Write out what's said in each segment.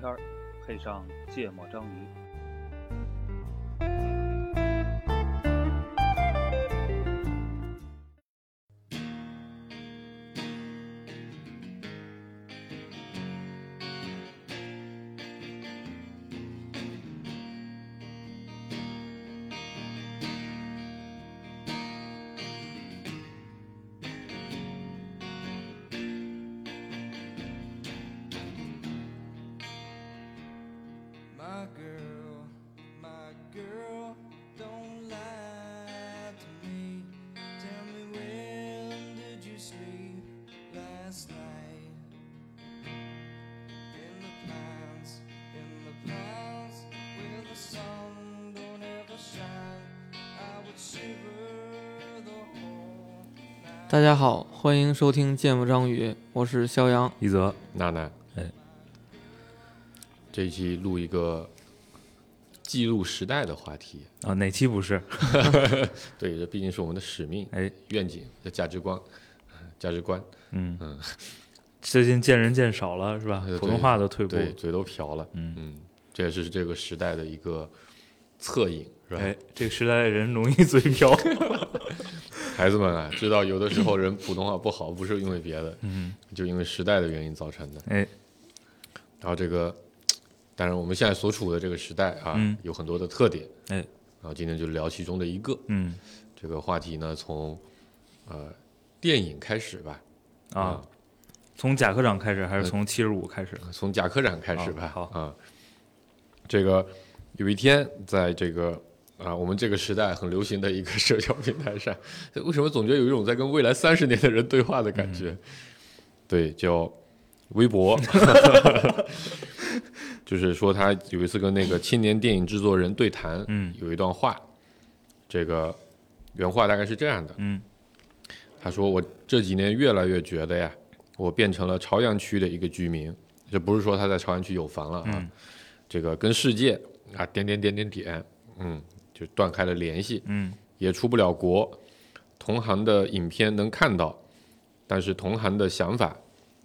天儿，配上芥末章鱼。大家好，欢迎收听《见不章鱼》，我是肖阳。一泽，娜娜，哎，这一期录一个记录时代的话题，啊，哪期不是？对，这毕竟是我们的使命、哎，愿景和价值观，价值观，嗯嗯，最近见人见少了是吧对？普通话都退步。对，嘴都瓢了，嗯这也是这个时代的一个侧影，是吧？哎，这个时代的人容易嘴瓢。孩子们啊，知道有的时候人普通话不好，不是因为别的，嗯，就因为时代的原因造成的。哎，然后这个，当然我们现在所处的这个时代啊，嗯。有很多的特点，哎，然后今天就聊其中的一个。嗯。这个话题呢，从呃电影开始吧，啊，从贾科长开始还是从七十五开始？从贾科长开始吧。好好。啊，这个有一天在这个啊我们这个时代很流行的一个社交平台上，为什么总觉得有一种在跟未来三十年的人对话的感觉？对，叫微博 就是说他有一次跟那个青年电影制作人对谈，嗯有一段话，这个原话大概是这样的。嗯他说：“我这几年越来越觉得呀，我变成了朝阳区的一个居民。这不是说他在朝阳区有房了啊，嗯这个跟世界啊点点点点点，嗯，就断开了联系，嗯也出不了国。同行的影片能看到，但是同行的想法，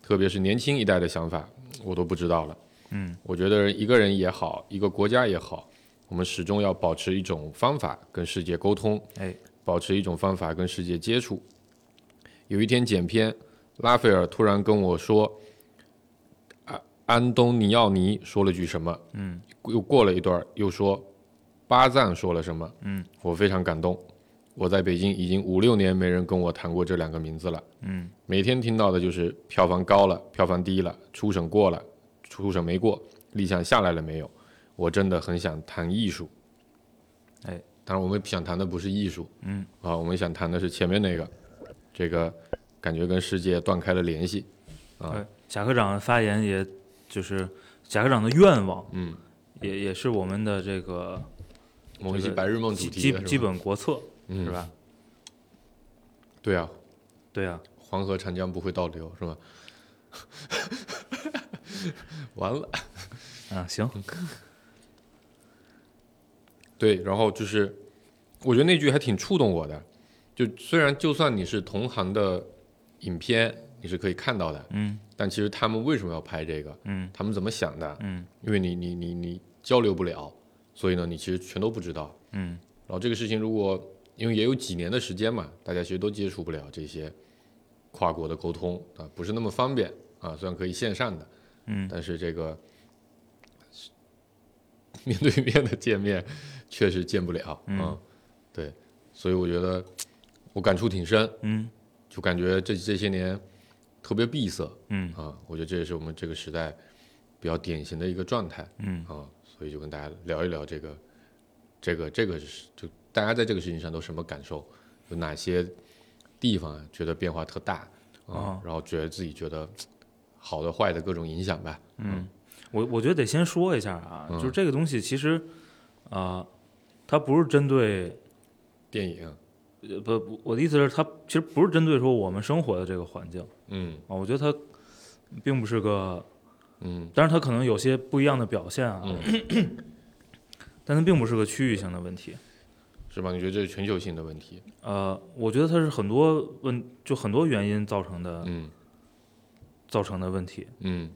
特别是年轻一代的想法，我都不知道了。嗯我觉得一个人也好，一个国家也好，我们始终要保持一种方法跟世界沟通，哎，保持一种方法跟世界接触。有一天剪片，拉斐尔突然跟我说，啊，安东尼奥尼说了句什么，嗯又过了一段又说，巴赞说了什么，嗯我非常感动。我在北京已经五六年没人跟我谈过这两个名字了，嗯每天听到的就是票房高了，票房低了，初审过了，初审没过，立项下来了没有？我真的很想谈艺术。哎，当然我们想谈的不是艺术嗯啊，我们想谈的是前面那个，这个感觉跟世界断开了联系。啊哎，贾科长的发言，也就是贾科长的愿望，嗯，也也是我们的这个梦一这个白日梦主题基基本国策，嗯是？吧？对啊，对啊，黄河长江不会倒流是吧？完了。啊，行，对，然后就是，我觉得那句还挺触动我的。就虽然就算你是同行的影片，你是可以看到的，嗯但其实他们为什么要拍这个？嗯他们怎么想的？嗯因为你你你你交流不了，所以呢，你其实全都不知道。嗯。然后这个事情如果因为也有几年的时间嘛，大家其实都接触不了这些跨国的沟通啊，不是那么方便啊。虽然可以线上的，嗯。但是这个面对面的见面确实见不了，嗯。对，所以我觉得我感触挺深，嗯。就感觉这这些年特别闭塞嗯。啊，我觉得这也是我们这个时代比较典型的一个状态嗯。啊，所以就跟大家聊一聊这个这个这个是就大家在这个事情上都什么感受，有哪些地方啊觉得变化特大？啊哦，然后觉得自己觉得好的坏的各种影响吧，嗯，我我觉得得先说一下啊，嗯就是这个东西其实啊、它不是针对电影，呃不不，我的意思是它其实不是针对说我们生活的这个环境嗯。啊，我觉得它并不是个，嗯。当然它可能有些不一样的表现啊，嗯，但它并不是个区域性的问题。是吧？你觉得这是全球性的问题？呃，我觉得它是很多问就很多原因造成的、嗯。造成的问题，嗯。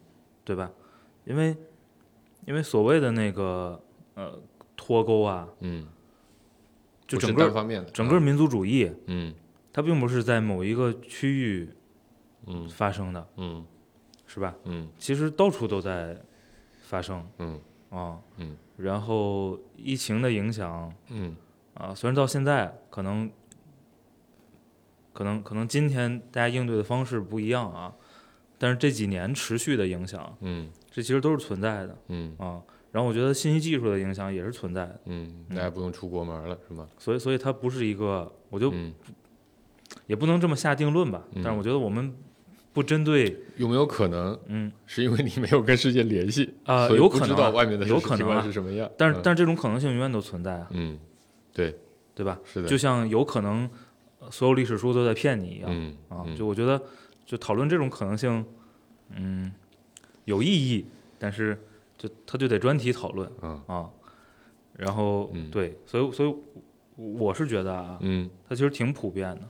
对吧？因为因为所谓的那个呃脱钩啊，嗯，就整个方面的，啊整个民族主义，嗯。它并不是在某一个区域嗯。发生的，嗯是吧？嗯其实到处都在发生嗯啊。嗯然后疫情的影响嗯啊，虽然到现在可能可能可能今天大家应对的方式不一样啊，但是这几年持续的影响，嗯这其实都是存在的嗯啊。然后我觉得信息技术的影响也是存在的，嗯，大家不用出国门了，是吗？所以所以它不是一个，我就嗯，也不能这么下定论吧。嗯但是我觉得我们不针对，有没有可能嗯是因为你没有跟世界联系啊、有可能啊道外面的有可能啊是什么样？但但是这种可能性永远都存在啊，嗯，对，对吧？是的，就像有可能呃所有历史书都在骗你一样嗯啊。嗯就我觉得，就讨论这种可能性，嗯，有意义，但是就他就得专题讨论嗯啊。然后、嗯对，所以所以我是觉得啊，嗯，它其实挺普遍的。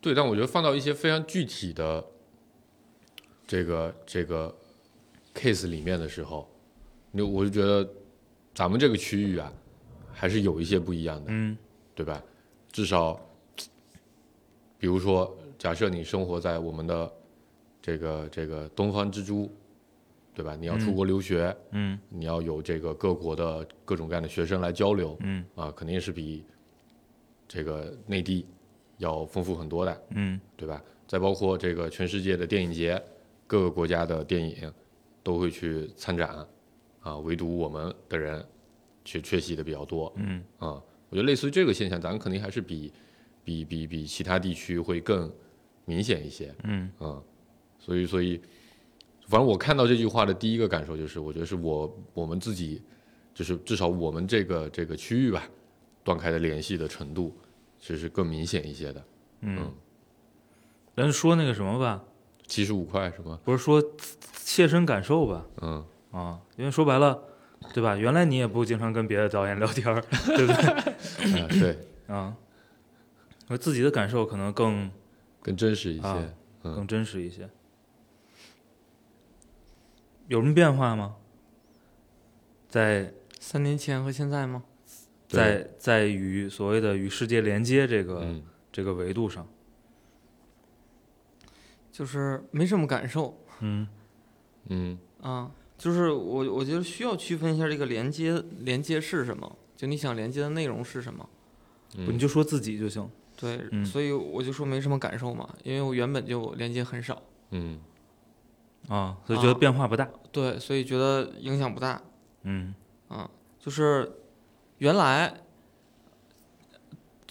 对，但我觉得放到一些非常具体的这个这个 case 里面的时候，你我就觉得咱们这个区域啊，还是有一些不一样的，嗯对吧？至少，比如说，假设你生活在我们的这个这个东方之珠，对吧？你要出嗯国留学，嗯你要有这个各国的各种各样的学生来交流，嗯啊，肯定是比这个内地要丰富很多的，嗯对吧？再包括这个全世界的电影节，各个国家的电影都会去参展，啊，唯独我们的人却缺席的比较多，嗯啊，我觉得类似于这个现象，咱们肯定还是比比比比其他地区会更明显一些，嗯啊，所以所以，反正我看到这句话的第一个感受就是，我觉得是我我们自己，就是至少我们这个这个区域吧，断开的联系的程度，其实更明显一些的。嗯。咱说那个什么吧，七十五块是吧？不是说切身感受吧？嗯啊，因为说白了，对吧？原来你也不经常跟别的导演聊天儿，对不对？啊，对，啊，我自己的感受可能更更真实一些。啊嗯更真实一些。有什么变化吗？在三年前和现在吗？在在与所谓的与世界连接这个、嗯这个维度上，就是没什么感受嗯嗯啊。就是我我觉得需要区分一下这个连接连接是什么，就你想连接的内容是什么。嗯，你就说自己就行。对，嗯所以我就说没什么感受嘛，因为我原本就连接很少，嗯啊，所以觉得啊变化不大。对，所以觉得影响不大嗯啊。就是原来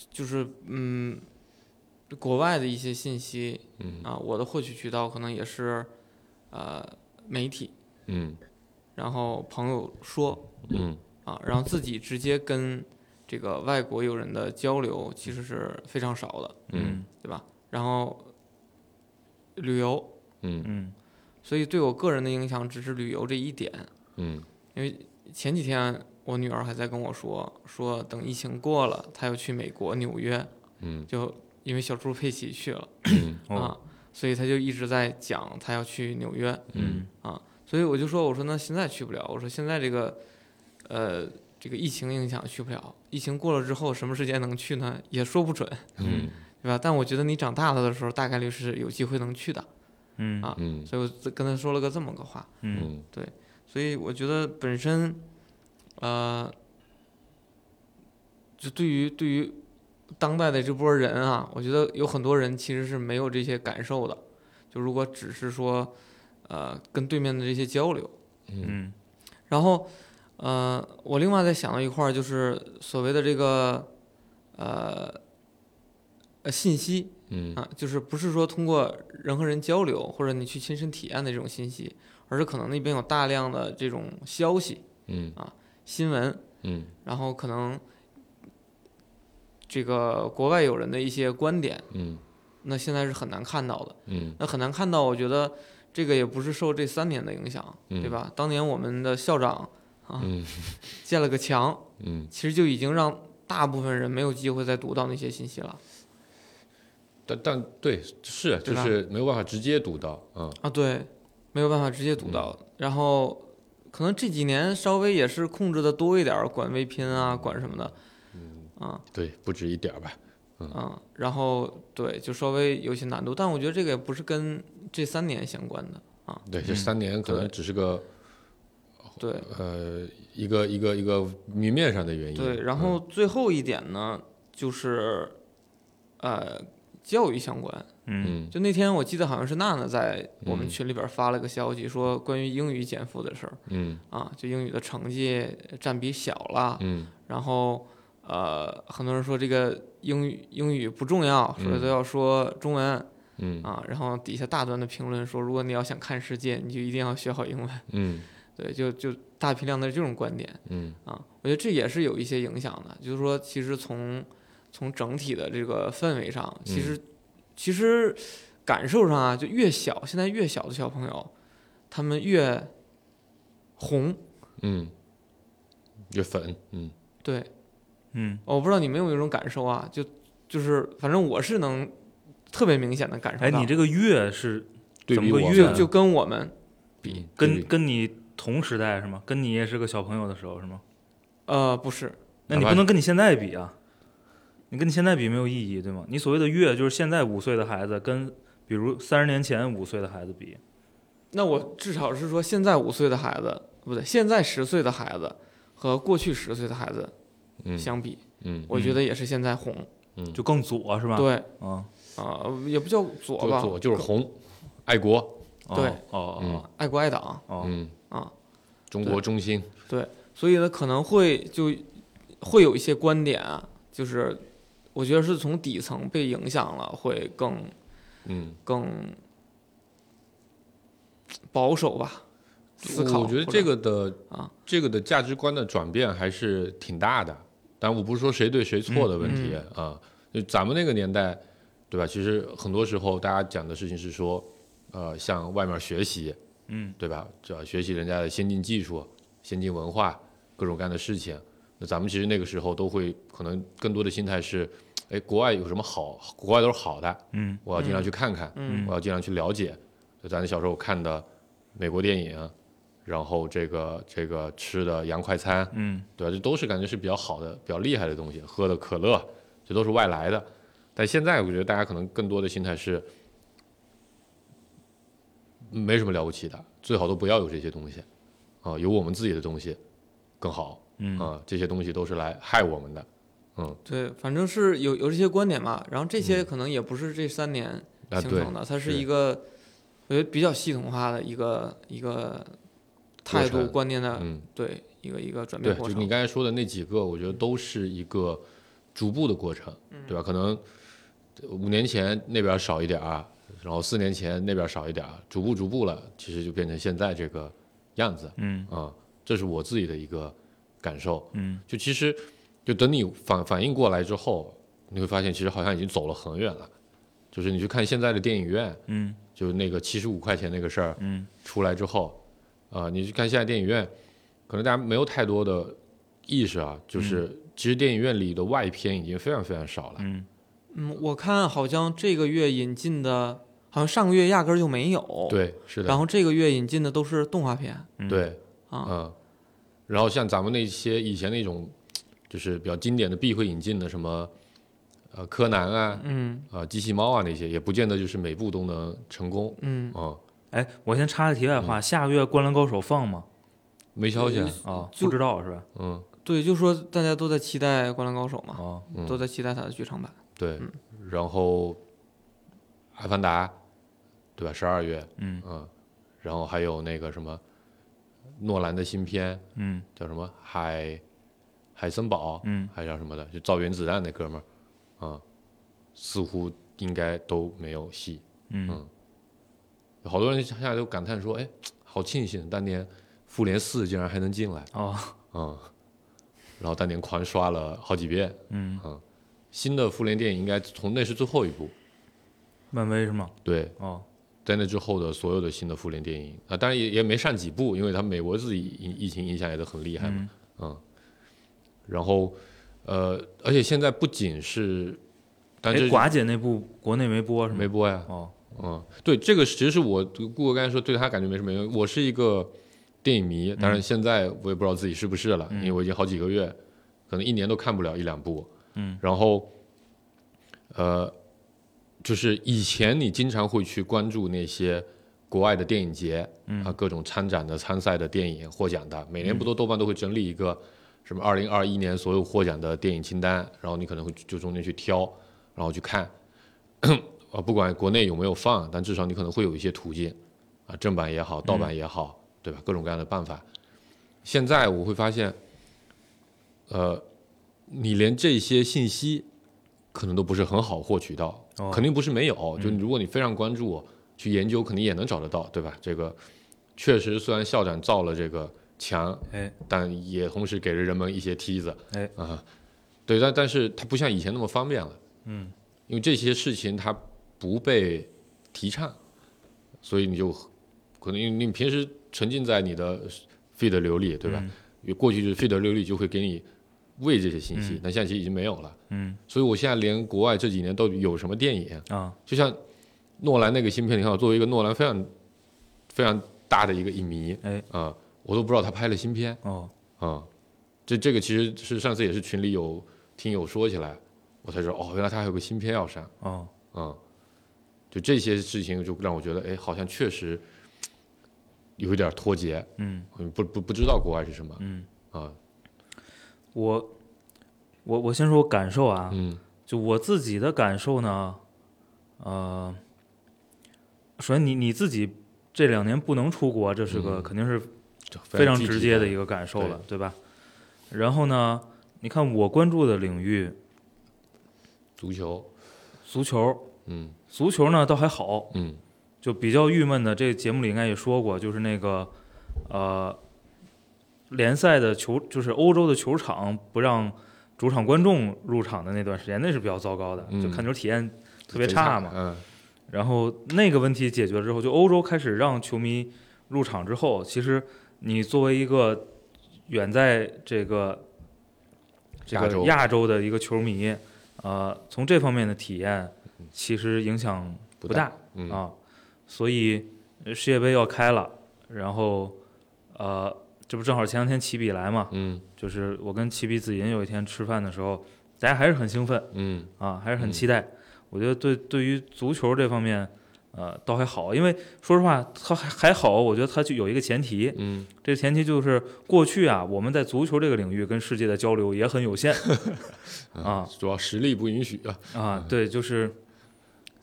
就是嗯，国外的一些信息嗯。啊，我的获取渠道可能也是呃媒体，嗯。然后朋友说嗯。啊，然后自己直接跟这个外国友人的交流其实是非常少的，嗯。对吧？然后旅游，嗯。嗯。所以对我个人的影响只是旅游这一点。嗯。因为前几天我女儿还在跟我说，说等疫情过了，她要去美国纽约，嗯。就因为小猪佩奇去了、嗯。哦。啊，所以他就一直在讲他要去纽约。嗯。啊，所以我就说，我说那现在去不了，我说现在这个，呃，这个疫情影响去不了，疫情过了之后什么时间能去呢？也说不准，嗯。对吧？但我觉得你长大了的时候，大概率是有机会能去的，嗯。啊嗯。所以我跟他说了个这么个话。嗯。对。所以我觉得本身，呃，就对于对于当代的这波人啊，我觉得有很多人其实是没有这些感受的。就如果只是说，呃，跟对面的这些交流，嗯。嗯然后，呃，我另外再想到一块儿，就是所谓的这个，呃，呃，信息嗯。啊，就是不是说通过人和人交流或者你去亲身体验的这种信息，而是可能那边有大量的这种消息、嗯。啊新闻，嗯。然后可能这个国外友人的一些观点，嗯。那现在是很难看到的。嗯。那很难看到，我觉得这个也不是受这三年的影响，嗯。对吧？当年我们的校长啊嗯。建了个墙，嗯，其实就已经让大部分人没有机会再读到那些信息了。但但对是就是没有办法直接读到，嗯。啊。对，没有办法直接读到，然后可能这几年稍微也是控制的多一点儿，管微拼啊，管什么的，啊。对，不止一点儿吧。嗯，然后对，就稍微有些难度，但我觉得这个也不是跟这三年相关的啊，对，这嗯三年可能只是个对。呃一个一个一个明面上的原因。对，然嗯。后最后一点呢，就是呃教育相关，嗯。嗯。就那天我记得好像是娜娜在我们嗯。群里边发了个消息，说关于英语减负的事儿嗯。啊，就英语的成绩占比小了，嗯。然后呃，很多人说这个英语英语不重要，所以嗯都要说中文嗯啊。然后底下大段的评论说，如果你要想看世界，你就一定要学好英文。嗯 对，就就大批量的这种观点嗯啊，我觉得这也是有一些影响的。就是说，其实从从整体的这个氛围上，其实、其实感受上啊，就越小，现在越小的小朋友，他们越红。嗯，越粉，嗯对，嗯我不知道你们有没有这种感受啊？就就是，反正我是能特别明显的感受哎，到。你这个月是怎么个月就就跟我们比跟跟你同时代是吗？跟你也是个小朋友的时候是吗？呃不是，那你不能跟你现在比啊，你跟你现在比没有意义，对吗？你所谓的月就是现在五岁的孩子跟比如三十年前五岁的孩子比，那我至少是说，现在五岁的孩子不对，现在十岁的孩子和过去十岁的孩子嗯相比，嗯我觉得也是现在红。嗯，就更左是吧？对。啊，啊、也不叫左吧，左左就是红，爱国，哦对。哦嗯。哦。爱国爱党哦，嗯。啊，中国中心，对。所以呢可能会就会有一些观点啊，就是我觉得是从底层被影响了，会更嗯，更保守吧。思考，我觉得这个的啊，这个的价值观的转变还是挺大的。但我不是说谁对谁错的问题嗯啊，就咱们那个年代，对吧？其实很多时候大家讲的事情是说，呃，向外面学习，嗯，对吧？主要学习人家的先进技术、先进文化，各种各样的事情。那咱们其实那个时候都会可能更多的心态是，哎，国外有什么好？国外都是好的，嗯我要尽量去看看，嗯我要尽量去了解。就咱小时候看的美国电影，然后这个这个吃的洋快餐，嗯对吧？这都是感觉是比较好的、比较厉害的东西。喝的可乐，这都是外来的。但现在我觉得大家可能更多的心态是，没什么了不起的，最好都不要有这些东西，啊，有我们自己的东西更好嗯啊。这些东西都是来害我们的，嗯对，反正是有有这些观点嘛。然后这些可能也不是这三年形成的，它是是一个我觉得比较系统化的一个一个态度观念的嗯，对一个一个转，变过程。就你刚才说的那几个，我觉得都是一个逐步的过程，对吧？可能五年前那边少一点儿，然后四年前那边少一点儿，逐步逐步了，其实就变成现在这个样子嗯啊、这是我自己的一个感受。嗯就其实，就等你反反应过来之后，你会发现其实好像已经走了很远了。就是你去看现在的电影院，嗯就那个七十五块钱那个事儿，嗯出来之后，啊、你去看现在电影院，可能大家没有太多的意识啊，就是其实电影院里的外片已经非常非常少了。嗯嗯，我看好像这个月引进的，好像上个月压根儿就没有。。对，是的，然后这个月引进的都是动画片嗯，对，啊。嗯，然后像咱们那些以前那种，就是比较经典的必会引进的什么，呃，柯南啊，嗯啊、机器猫啊那些，也不见得就是每部都能成功。嗯，嗯，哎，我先插个题外话，下个月《灌篮高手》放吗？没消息啊。不知道是吧？嗯，对，就说大家都在期待《灌篮高手》嘛，哦，嗯都在期待它的剧场版。对。嗯然后，《阿凡达》，对吧？十二月，嗯嗯，然后还有那个什么，诺兰的新片嗯叫什么海海森堡，嗯还叫什么的，就造原子弹那哥们儿，啊、似乎应该都没有戏。嗯嗯好多人现在都感叹说，哎，好庆幸当年复联四竟然还能进来，哦。嗯，然后当年狂刷了好几遍。嗯，新的复联电影应该从那是最后一部，漫威是吗？对，哦。在那之后的所有的新的复联电影。啊，当然也也没上几部，因为他美国自己疫疫情影响也都很厉害嘛，嗯。嗯，然后呃，而且现在不仅是，但哎，这寡姐那部国内没播是吗？没播呀，哦嗯，对，这个其实是我顾哥刚才说对他感觉没什么用，我是一个电影迷，当然现在我也不知道自己是不是了，嗯因为我已经好几个月，可能一年都看不了一两部。嗯，然后，呃，就是以前你经常会去关注那些国外的电影节，嗯啊，各种参展的、参赛的电影获奖的，每年不都豆瓣都会整理一个什么二零二一年所有获奖的电影清单，然后你可能会就中间去挑，然后去看，啊，不管国内有没有放，但至少你可能会有一些途径，啊，正版也好，盗版也好，对吧？各种各样的办法。现在我会发现，呃，你连这些信息可能都不是很好获取到，哦肯定不是没有，就如果你非常关注，去研究，肯定也能找得到，对吧？这个确实，虽然校长造了这个墙，哎，但也同时给了人们一些梯子，哎啊，对，但但是它不像以前那么方便了，嗯，因为这些事情它不被提倡，所以你就可能因为你平时沉浸在你的 feed 流里，对吧？嗯。过去就是 feed 流里就会给你喂这些信息，嗯。但现在其实已经没有了，嗯。所以我现在连国外这几年到底有什么电影，啊，就像诺兰那个芯片，你看我作为一个诺兰非常非常大的一个影迷，哎。啊、我都不知道他拍了新片。哦，啊、这这个其实是上次也是群里有听友说起来，我才知道哦，原来他还有个新片要上，哦，啊、就这些事情就让我觉得，哎，好像确实有一点脱节，嗯。嗯不不不知道国外是什么嗯，啊，我我我先说我感受啊，嗯。就我自己的感受呢，呃，首先你你自己这两年不能出国，这是个嗯。肯定是非常直接的一个感受了，对吧？然后呢，你看我关注的领域，足球，足球，嗯足球呢倒还好，嗯。就比较郁闷的，这个节目里应该也说过，就是那个呃，联赛的球，就是欧洲的球场不让主场观众入场的那段时间，那是比较糟糕的，嗯。就看球体验特别差嘛。嗯。然后那个问题解决了之后，就欧洲开始让球迷入场之后，其实你作为一个远在这个这个亚洲。亚洲的一个球迷，呃，从这方面的体验其实影响不不大嗯啊。所以呃世界杯要开了，然后呃，这不正好前两天齐比来嘛？嗯就是我跟齐比子银有一天吃饭的时候，大家还是很兴奋，嗯啊，还是很嗯期待。我觉得对对于足球这方面，呃，倒还好，因为说实话，它还还好。我觉得它就有一个前提，嗯这个前提就是过去啊，我们在足球这个领域跟世界的交流也很有限 啊 主要实力不允许啊，啊。对，就是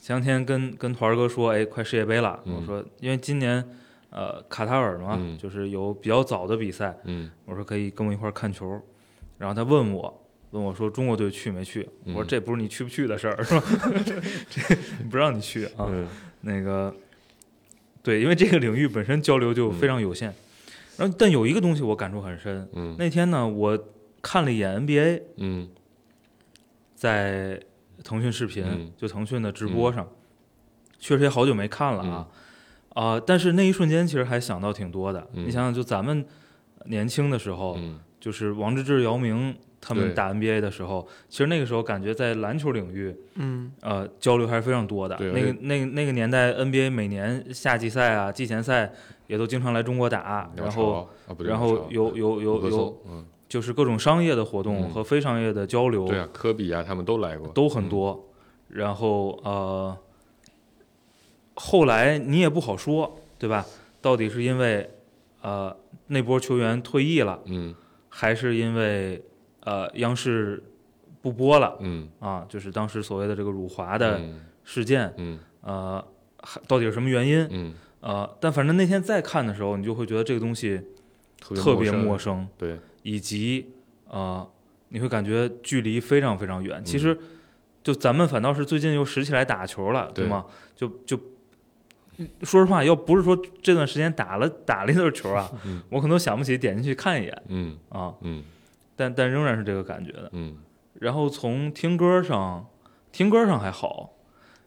前两天跟跟团儿哥说，哎，快世界杯了，嗯我说因为今年呃卡塔尔嘛，嗯就是有比较早的比赛，嗯我说可以跟我一块儿看球，然后他问我。问我说中国队去没去？我说嗯这不是你去不去的事儿，是吧？这不让你去啊。嗯那个，对，因为这个领域本身交流就非常有限。然后，但有一个东西我感触很深。嗯那天呢，我看了一眼 NBA，嗯在腾讯视频，嗯。就腾讯的直播上，确实也好久没看了嗯。啊。啊、但是那一瞬间其实还想到挺多的。嗯。你想想，就咱们年轻的时候，嗯。就是王治郅、姚明他们打 NBA 的时候，其实那个时候感觉在篮球领域，嗯。呃，交流还是非常多的。那个那个那个年代，NBA 每年夏季赛啊、季前赛也都经常来中国打，然后啊然后有有五有有就是各种商业的活动嗯和非商业的交流对啊，科比啊他们都来过，都很多。然后呃，后来你也不好说，对吧？到底是因为呃那波球员退役了，嗯还是因为呃央视不播了嗯啊？就是当时所谓的这个辱华的嗯事件。嗯呃，还到底是什么原因？嗯呃，但反正那天再看的时候，你就会觉得这个东西特别陌生，对以及呃，你会感觉距离非常非常远。嗯其实，就咱们反倒是最近又拾起来打球了，对对吗？就就。说实话，要不是说这段时间打了打了一段球啊，嗯 我可能想不起点进去看一眼嗯啊，嗯但但仍然是这个感觉的。嗯然后从听歌上，听歌上还好，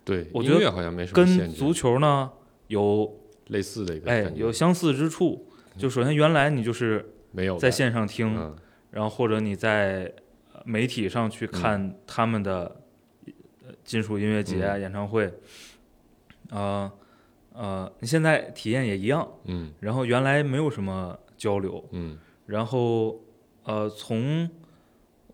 对，我觉得好像没什么跟足球呢有类似的一个哎有相似之处。就首先原来你就是没有在线上听，嗯然后或者你在呃媒体上去看他们的呃金属音乐节演唱会，呃呃，你现在体验也一样。嗯然后原来没有什么交流。嗯然后，呃，从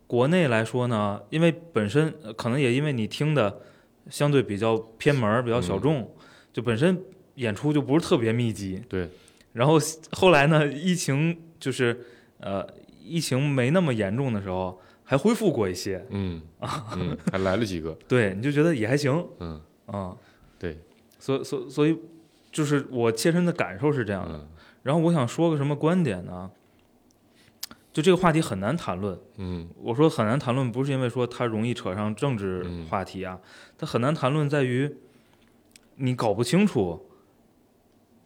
国内来说呢，因为本身呃可能也因为你听的相对比较偏门、比较小众，就本身演出就不是特别密集。对。然后后来呢，疫情就是呃，疫情没那么严重的时候，还恢复过一些。嗯嗯，还来了几个，对，你就觉得也还行嗯啊。对，所所所以，就是我切身的感受是这样的。嗯然后我想说个什么观点呢？就这个话题很难谈论。嗯我说很难谈论，不是因为说它容易扯上政治嗯话题啊，它很难谈论在于你搞不清楚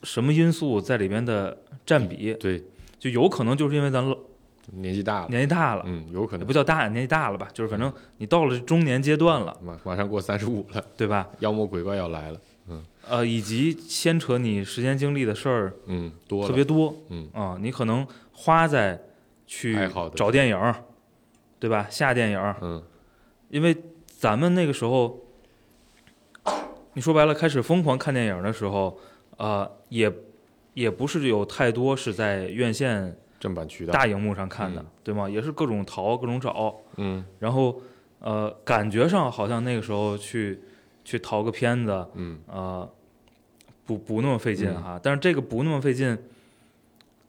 什么因素在里边的占比，对，就有可能就是因为咱老年纪大了，年纪大了，嗯，有可能。也不叫大，年纪大了吧，就是反正你到了中年阶段了，马马上过三十五了，对吧？妖魔鬼怪要来了，呃，以及牵扯你时间精力的事儿嗯，多了，特别多，嗯。啊、你可能花在去爱好的找电影儿，对吧？下电影儿，嗯。因为咱们那个时候，你说白了，开始疯狂看电影的时候，呃，也也不是有太多是在院线正版渠道，大荧幕上看的，嗯对吗？也是各种淘，各种找，嗯然后呃，感觉上好像那个时候去去淘个片子，嗯呃，不不那么费劲嗯哈。但是这个不那么费劲，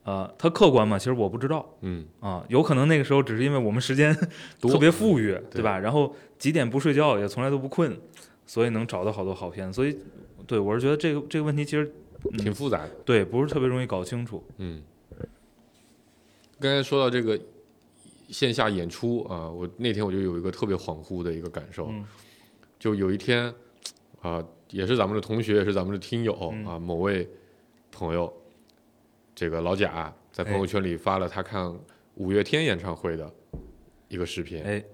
呃，它客观嘛？其实我不知道嗯，啊，有可能那个时候只是因为我们时间特别富裕，对吧？然后几点不睡觉也从来都不困，所以能找到好多好片。所以，对我是觉得这个这个问题其实、嗯、挺复杂的，对，不是特别容易搞清楚。嗯。刚才说到这个线下演出啊，我那天我就有一个特别恍惚的一个感受，嗯就有一天啊，也是咱们的同学，也是咱们的听友嗯啊，某位朋友，这个老贾在朋友圈里发了他看五月天演唱会的一个视频，哎，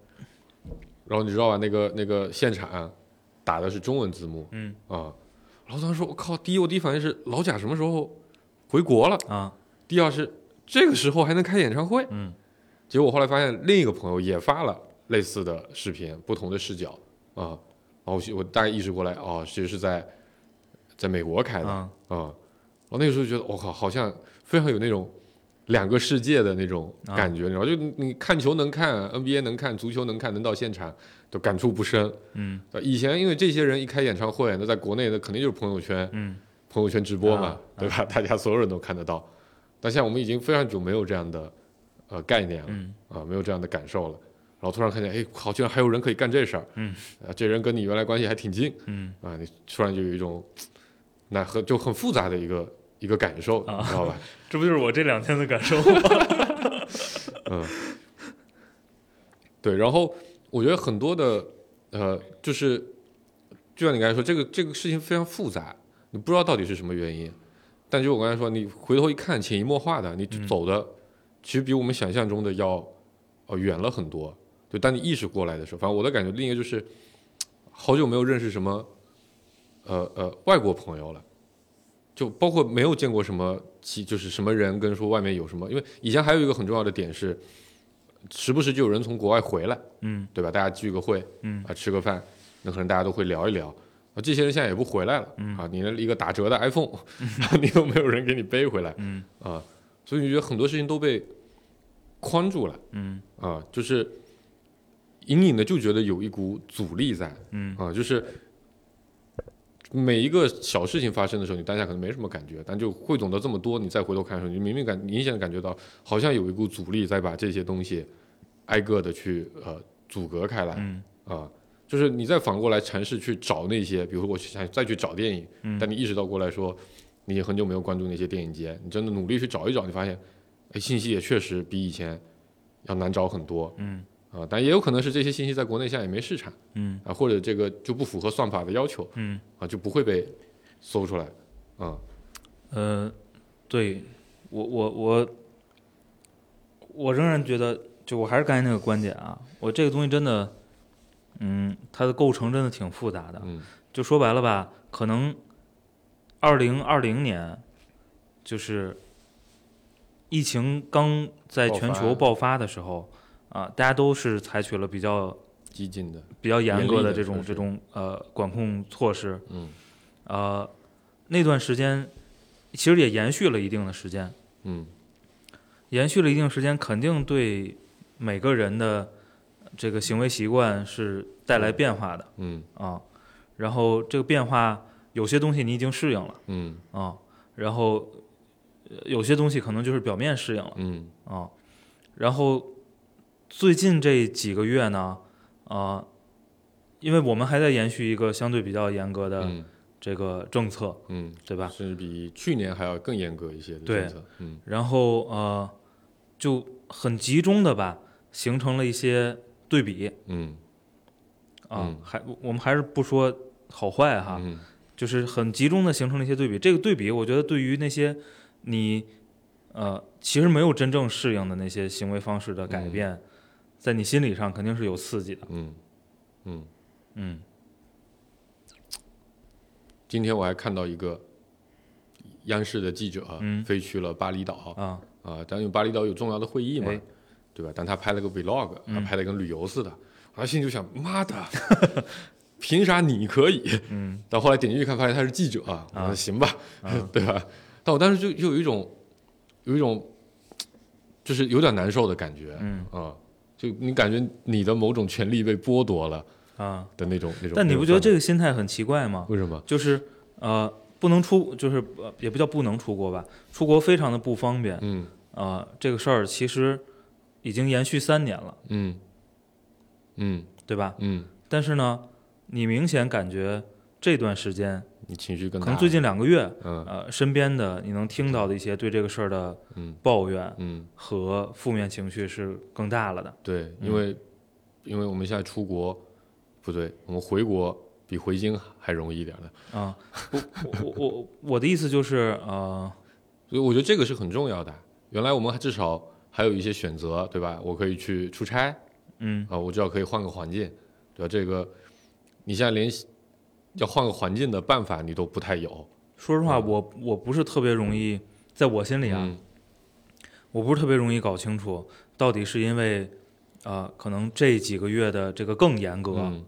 然后你知道吧？那个那个现场打的是中文字幕嗯啊，然后当时说，我靠，第一我第一反应是老贾什么时候回国了？啊，第二是这个时候还能开演唱会？嗯。结果我后来发现另一个朋友也发了类似的视频，不同的视角啊，然后我我大概意识过来，哦，其实是在在美国开的啊，啊，然后那个时候觉得我靠，好像非常有那种两个世界的那种啊感觉，然后就你你看球能看，NBA 能看，足球能看，能到现场都感触不深。以前因为这些人一开演唱会，那在国内那肯定就是朋友圈，嗯朋友圈直播嘛，啊对吧？大家所有人都看得到。但现在我们已经非常久没有这样的呃概念了。嗯啊，没有这样的感受了。然后突然看见，哎，好，居然还有人可以干这事儿，嗯，啊，这人跟你原来关系还挺近嗯啊，你突然就有一种，那很就很复杂的一个一个感受，啊你知道吧？这不就是我这两天的感受吗？嗯，对。然后我觉得很多的，呃，就是就像你刚才说，这个这个事情非常复杂，你不知道到底是什么原因。但就我刚才说，你回头一看，潜移默化的，你嗯走的、其实比我们想象中的要呃远了很多。就当你意识过来的时候，反正我的感觉，另一个就是好久没有认识什么呃呃外国朋友了，就包括没有见过什么其就是什么人跟说外面有什么，因为以前还有一个很重要的点是，时不时就有人从国外回来，嗯。对吧？大家聚个会嗯。啊，吃个饭，那可能大家都会聊一聊。啊，这些人现在也不回来了，嗯。啊，你的一个打折的 iPhone，你都没有人给你背回来，嗯。啊，所以你觉得很多事情都被框住了，嗯。啊，就是隐隐的就觉得有一股阻力在，嗯。啊，就是每一个小事情发生的时候，你当下可能没什么感觉，但就汇总到这么多，你再回头看的时候，你明明感明显的感觉到，好像有一股阻力在把这些东西挨个的去呃阻隔开来。嗯。啊。就是你再反过来尝试去找那些，比如说我想再去找电影，嗯。但你意识到过来说，你很久没有关注那些电影节，你真的努力去找一找，你发现，哎，信息也确实比以前要难找很多。嗯啊。但也有可能是这些信息在国内现在也没市场。嗯啊，或者这个就不符合算法的要求嗯啊，就不会被搜出来啊。呃，对我我我我仍然觉得，就我还是刚才那个观点啊，我这个东西真的，嗯，它的构成真的挺复杂的。嗯就说白了吧，可能二零二零年就是疫情刚在全球爆发的时候啊，大家都是采取了比较激进的，比较严格的的这种这种呃管控措施，嗯呃，那段时间其实也延续了一定的时间。嗯延续了一定时间，肯定对每个人的这个行为习惯是带来变化的嗯啊。然后这个变化，有些东西你已经适应了嗯啊，然后呃有些东西可能就是表面适应了嗯啊。然后最近这几个月呢，啊，因为我们还在延续一个相对比较严格的嗯。这个政策，嗯，对吧？甚至比去年还要更严格一些的对政策。嗯。然后呃，就很集中的吧，形成了一些对比。嗯。啊，嗯。还我们还是不说好坏哈，嗯。就是很集中的形成了一些对比。这个对比，我觉得对于那些你呃其实没有真正适应的那些行为方式的改变，在你心理上肯定是有刺激的。嗯嗯。嗯今天我还看到一个央视的记者啊嗯飞去了巴厘岛啊啊，但因为巴厘岛有重要的会议嘛哎，对吧？但他拍了个 vlog，他嗯拍的跟旅游似的，我心里就想，妈的，凭啥你可以？嗯但后来点进去看，发现他是记者啊，我啊说行吧，啊 对吧？但我当时就就有一种有一种就是有点难受的感觉嗯啊，就你感觉你的某种权利被剥夺了啊，的那种那种。但你不觉得这个个心态很奇怪吗？为什么？就是呃不能出，就是呃也不叫不能出国吧，出国非常的不方便。嗯啊，这个事儿其实已经延续三年了，嗯嗯对吧？嗯，但是呢，你明显感觉这段时间，你情绪更大。可能最近两个月，嗯呃，身边的你能听到的一些对这个事儿的嗯抱怨嗯，和负面情绪是更大了的。对，嗯因为因为我们现在出国，不对，我们回国比回京还容易一点的，啊，我我我我我的意思就是，呃，所以我觉得这个是很重要的。原来我们还至少还有一些选择，对吧？我可以去出差嗯啊，我至少可以换个环境，对吧？这个你现在连要换个环境的办法你都不太有。说实话，嗯。我我不是特别容易，在我心里啊，嗯。我不是特别容易搞清楚，到底是因为，呃，可能这几个月的这个更严格，嗯。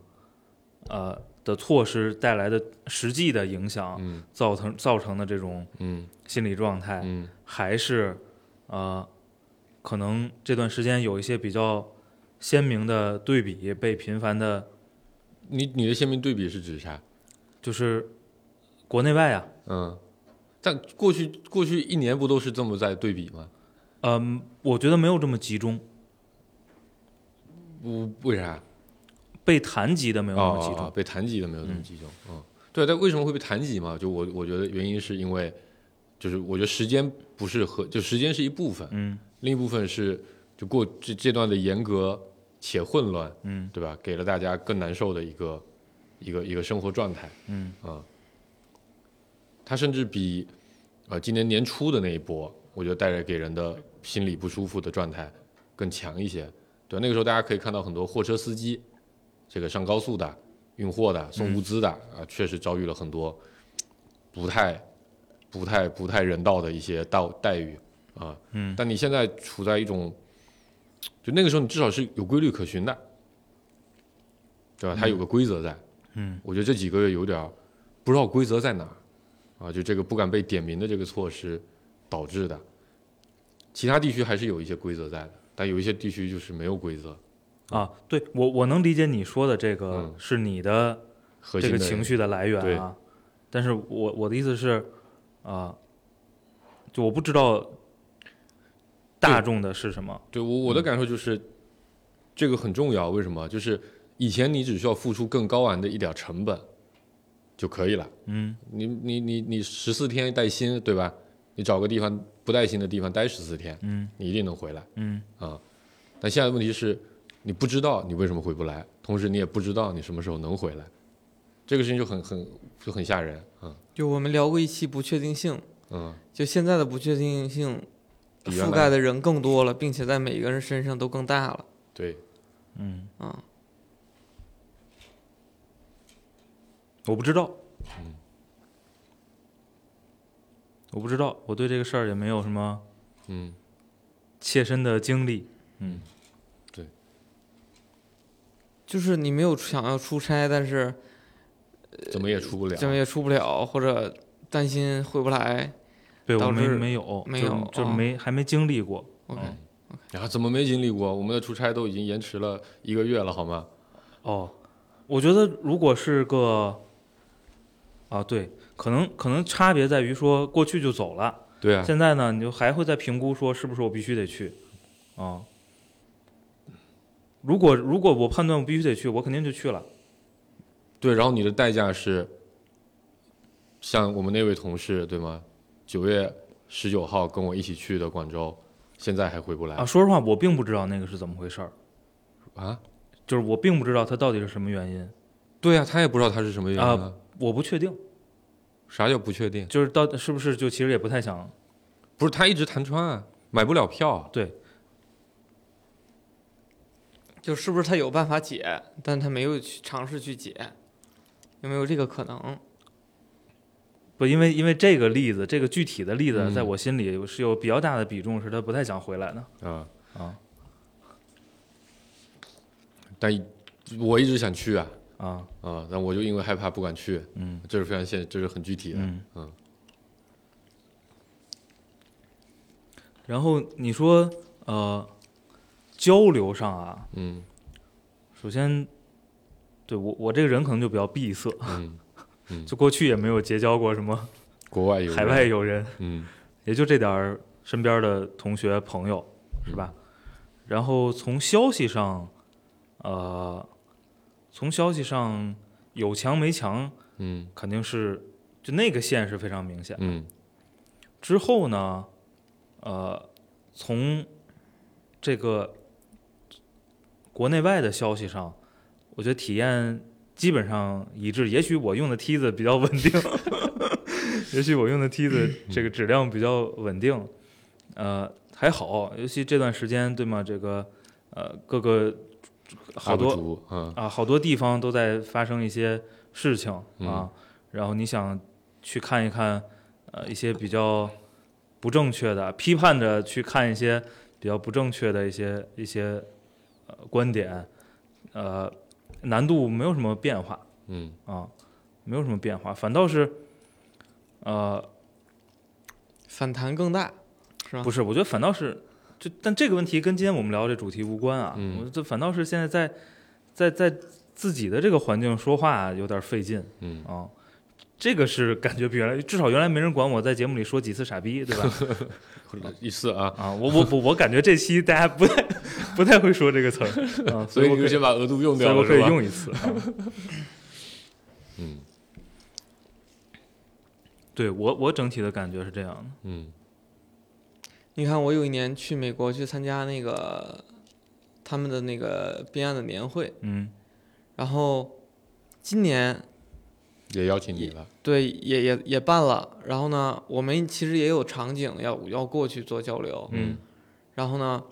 呃的措施带来的实际的影响，嗯造成造成的这种嗯。心理状态，嗯。还是呃，可能这段时间有一些比较鲜明的对比被频繁的，你你的鲜明对比是指啥？就是国内外啊，嗯，但过去过去一年不都是这么在对比吗？嗯、我觉得没有这么集中，不，为啥？被谈及的没有那么集中。哦哦哦被谈及的没有那么嗯集中。嗯，对，但为什么会被谈及嘛？就我我觉得原因是因为，就是我觉得时间不是和就时间是一部分，嗯另一部分是就过这这段的严格且混乱，嗯对吧？给了大家更难受的一个一个一个生活状态嗯啊。它甚至比呃今年年初的那一波，我觉得带着给人的心理不舒服的状态更强一些。对，那个时候大家可以看到很多货车司机，这个上高速的、运货的、送物资的啊，确实遭遇了很多不太、不太、不太人道的一些待待遇啊。嗯但你现在处在一种，就那个时候你至少是有规律可循的，对吧？它有个规则在。嗯我觉得这几个月有点不知道规则在哪儿啊，就这个不敢被点名的这个措施导致的。其他地区还是有一些规则在的，但有一些地区就是没有规则，啊，对我我能理解你说的这个嗯是你的这个情绪的来源对啊，但是我我的意思是啊，就我不知道大众的是什么。对我我的感受就是，这个很重要。为什么？就是以前你只需要付出更高昂的一点成本就可以了。嗯你你你你十四天带薪，对吧？你找个地方不带薪的地方待十四天，嗯你一定能回来嗯啊。但现在问题是，你不知道你为什么回不来，同时你也不知道你什么时候能回来，这个事情就很很就很吓人啊。就我们聊过一期不确定性，嗯就现在的不确定性覆盖的人更多了，并且在每个人身上都更大了对，嗯，啊。我不知道，嗯我不知道，我对这个事儿也没有什么嗯切身的经历。嗯对就是你没有想要出差，但是怎么也出不了。怎么也出不了，或者担心回不来。对我没没有，没有就是没还没经历过。OK，嗯啊，怎么没经历过？我们的出差都已经延迟了一个月了，好吗？哦，我觉得如果是个，啊，对，可能可能差别在于说过去就走了，对啊，现在呢，你就还会再评估说是不是我必须得去，啊。如果如果我判断我必须得去，我肯定就去了。对，然后你的代价是，像我们那位同事，对吗？九月十九号跟我一起去的广州，现在还回不来啊，说实话，我并不知道那个是怎么回事儿，啊？就是我并不知道他到底是什么原因，对啊，他也不知道他是什么原因啊我不确定，啥叫不确定？就是到是不是就其实也不太想，不是他一直弹窗啊，买不了票。对。就是不是他有办法解，但他没有去尝试去解，有没有这个可能？不，因为因为这个例子，这个具体的例子，嗯。在我心里是有比较大的比重，是他不太想回来的。啊。啊。但我一直想去啊啊，啊，但我就因为害怕不敢去，嗯。这是非常现，这是很具体的。嗯。嗯。然后你说呃，交流上啊，嗯。首先，对我我这个人可能就比较闭塞，嗯嗯，就过去也没有结交过什么国外有海外友人，嗯。也就这点儿身边的同学朋友，是吧？然后从消息上，呃，从消息上有强没强，嗯肯定是就那个线是非常明显。嗯之后呢，呃，从这个国内外的消息上，我觉得体验基本上一致。也许我用的梯子比较稳定，也许我用的梯子这个质量比较稳定，呃，还好。尤其这段时间，对吗？这个呃，各个好多嗯。啊，好多地方都在发生一些事情嗯。啊，然后你想去看一看，呃，一些比较不正确的，批判着去看一些比较不正确的一些一些呃观点，呃，难度没有什么变化嗯。啊，没有什么变化，反倒是，呃，反弹更大，是吧？不是，我觉得反倒是，就但这个问题跟今天我们聊这主题无关啊。嗯我这反倒是现在在在在自己的这个环境说话有点费劲嗯啊。这个是感觉比原来至少原来没人管我在节目里说几次傻逼，对吧？一次啊，啊，我我我我感觉这期大家不太不太会说这个词儿啊，所以我就先把额度用掉了，所以我可以？用一次。啊嗯对我我整体的感觉是这样的。嗯你看，我有一年去美国去参加那个他们的那个边岸的年会，嗯然后今年也邀请你了。对也也也办了，然后呢，我们其实也有场景要要过去做交流，嗯然后呢，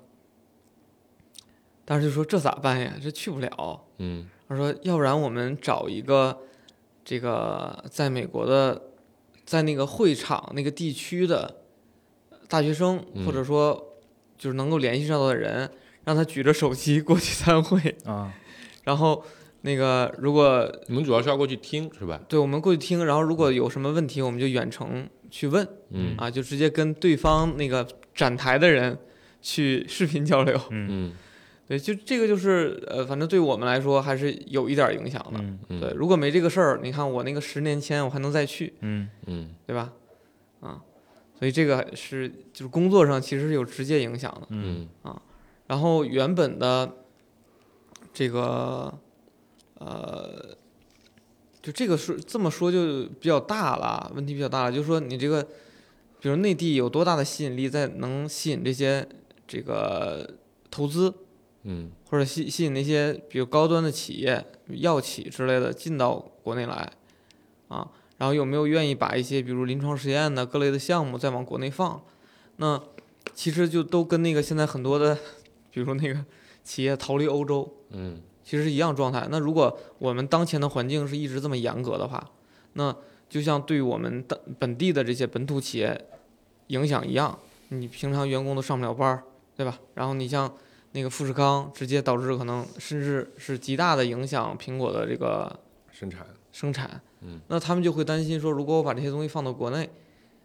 当时就说这咋办呀？这去不了。嗯他说，要不然我们找一个这个在美国的，在那个会场那个地区的大学生，嗯或者说就是能够联系上的人，让他举着手机过去参会，啊 然后那个如果你们主要是要过去听是吧？对我们过去听，然后如果有什么问题，我们就远程去问嗯啊，就直接跟对方那个展台的人去视频交流。嗯嗯对，就这个就是呃，反正对我们来说还是有一点影响的。嗯嗯对，如果没这个事儿，你看我那个十年前我还能再去，嗯嗯对吧？啊，所以这个是就是工作上其实是有直接影响的。嗯啊然后原本的这个呃，就这个说这么说就比较大了，问题比较大了，就是说你这个，比如内地有多大的吸引力，在能吸引这些这个投资，嗯或者吸吸引那些比如高端的企业、药企之类的进到国内来，啊，然后有没有愿意把一些比如临床实验的各类的项目再往国内放？那其实就都跟那个现在很多的，比如那个企业逃离欧洲，嗯其实是一样状态。那如果我们当前的环境是一直这么严格的话，那就像对我们的本地的这些本土企业影响一样，你平常员工都上不了班儿，对吧？然后你像那个富士康，直接导致可能甚至是极大的影响苹果的这个生产生产。嗯，那他们就会担心说，如果我把这些东西放到国内，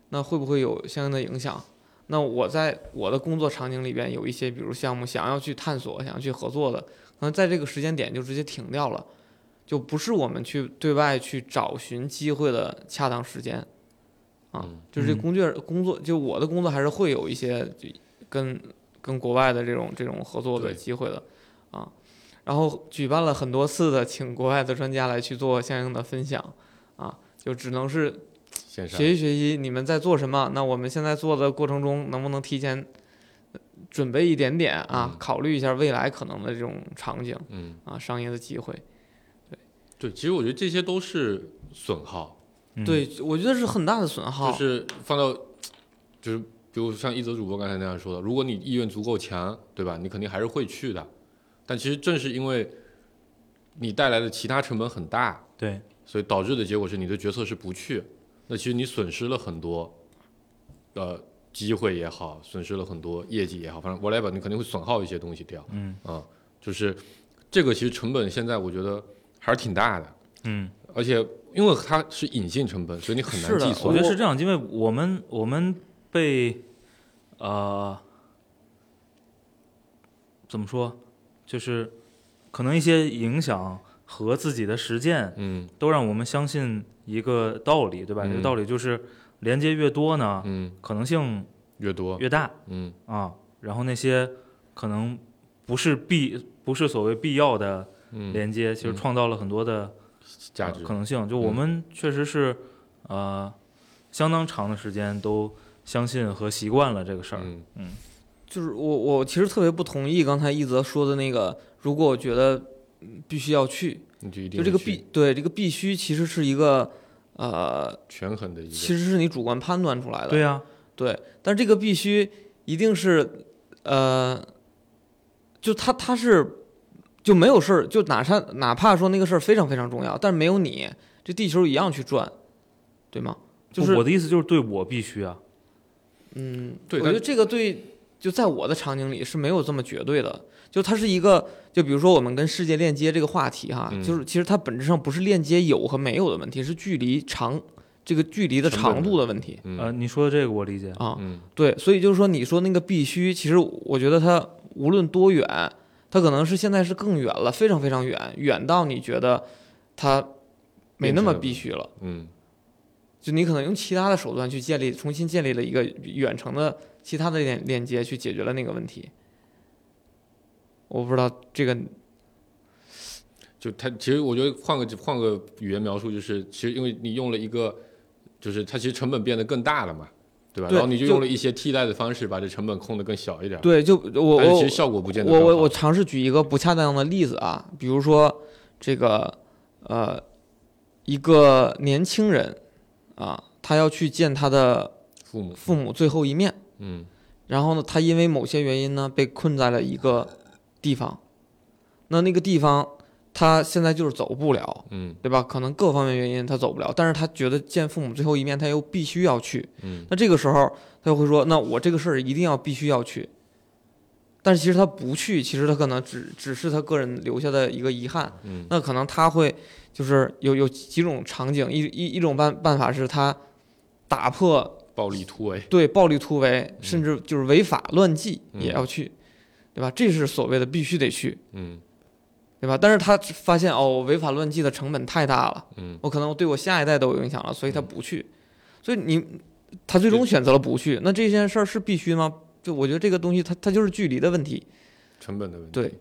那会不会有相应的影响？那我在我的工作场景里边有一些，比如项目想要去探索、想要去合作的，可能在这个时间点就直接停掉了，就不是我们去对外去找寻机会的恰当时间。啊嗯，就是这嗯工作工作，就我的工作还是会有一些就跟跟国外的这种这种合作的机会的，啊，然后举办了很多次的，请国外的专家来去做相应的分享，啊，就只能是学习学习你们在做什么，那我们现在做的过程中能不能提前呃准备一点点啊，嗯考虑一下未来可能的这种场景嗯，啊，商业的机会，对对，其实我觉得这些都是损耗，嗯，对我觉得是很大的损耗，就是放到，就是比如像一泽主播刚才那样说的，如果你意愿足够强，对吧？你肯定还是会去的。但其实正是因为你带来的其他成本很大，对，所以导致的结果是你的决策是不去。那其实你损失了很多，呃，机会也好，损失了很多业绩也好，反正 whatever，你肯定会损耗一些东西掉。嗯啊，就是这个其实成本现在我觉得还是挺大的，嗯，而且因为它是隐性成本，所以你很难计算。我觉得是这样，因为我们我们被呃怎么说，就是可能一些影响和自己的实践嗯都让我们相信一个道理，对吧？这个嗯道理就是连接越多呢，嗯，可能性越多，越大嗯啊。然后那些可能不是必不是所谓必要的嗯，连接，其实嗯创造了很多的价值呃可能性。就我嗯们确实是呃相当长的时间都相信和习惯了这个事儿。嗯就是我我其实特别不同意刚才一泽说的那个，如果我觉得嗯必须要去，你就一定就这个必对这个必须其实是一个呃，权衡的一个，其实是你主观判断出来的。对呀、对，但这个必须一定是呃，就他他是就没有事儿，就哪怕哪怕说那个事儿非常非常重要，但是没有你，这地球一样去转，对吗？就是我的意思就是对我必须啊。嗯，对我觉得这个对，就在我的场景里是没有这么绝对的。就它是一个，就比如说我们跟世界链接这个话题哈，嗯就是其实它本质上不是链接有和没有的问题，是距离长这个距离的长度的问题嗯呃，你说的这个我理解。啊。嗯对，所以就是说你说那个必须，其实我觉得它无论多远，它可能是现在是更远了，非常非常远，远到你觉得它没那么必须了。嗯就你可能用其他的手段去建立，重新建立了一个远程的其他的链链接，去解决了那个问题。我不知道这个，就它其实我觉得换个换个语言描述，就是其实因为你用了一个，就是它其实成本变得更大了嘛，对吧？对然后你就就用了一些替代的方式，把这成本控得更小一点。，对，就我我其实效果不见得我我我尝试举一个不恰当的例子啊，比如说这个呃，一个年轻人啊，他要去见他的父母，父母最后一面，嗯然后呢，他因为某些原因呢，被困在了一个地方，那那个地方他现在就是走不了，嗯对吧？可能各方面原因他走不了，但是他觉得见父母最后一面，他又必须要去。嗯那这个时候他就会说，那我这个事儿一定要必须要去。但是其实他不去，其实他可能只只是他个人留下的一个遗憾。嗯那可能他会就是有有几种场景，一一一种办办法是他打破暴力突围，对暴力突围，甚至就是违法乱纪嗯也要去，对吧？这是所谓的必须得去，嗯对吧？但是他发现哦，违法乱纪的成本太大了，嗯我可能对我下一代都有影响了，所以他不去。所以你他最终选择了不去，那这件事儿是必须吗？就我觉得这个东西它它就是距离的问题，成本的问题。对，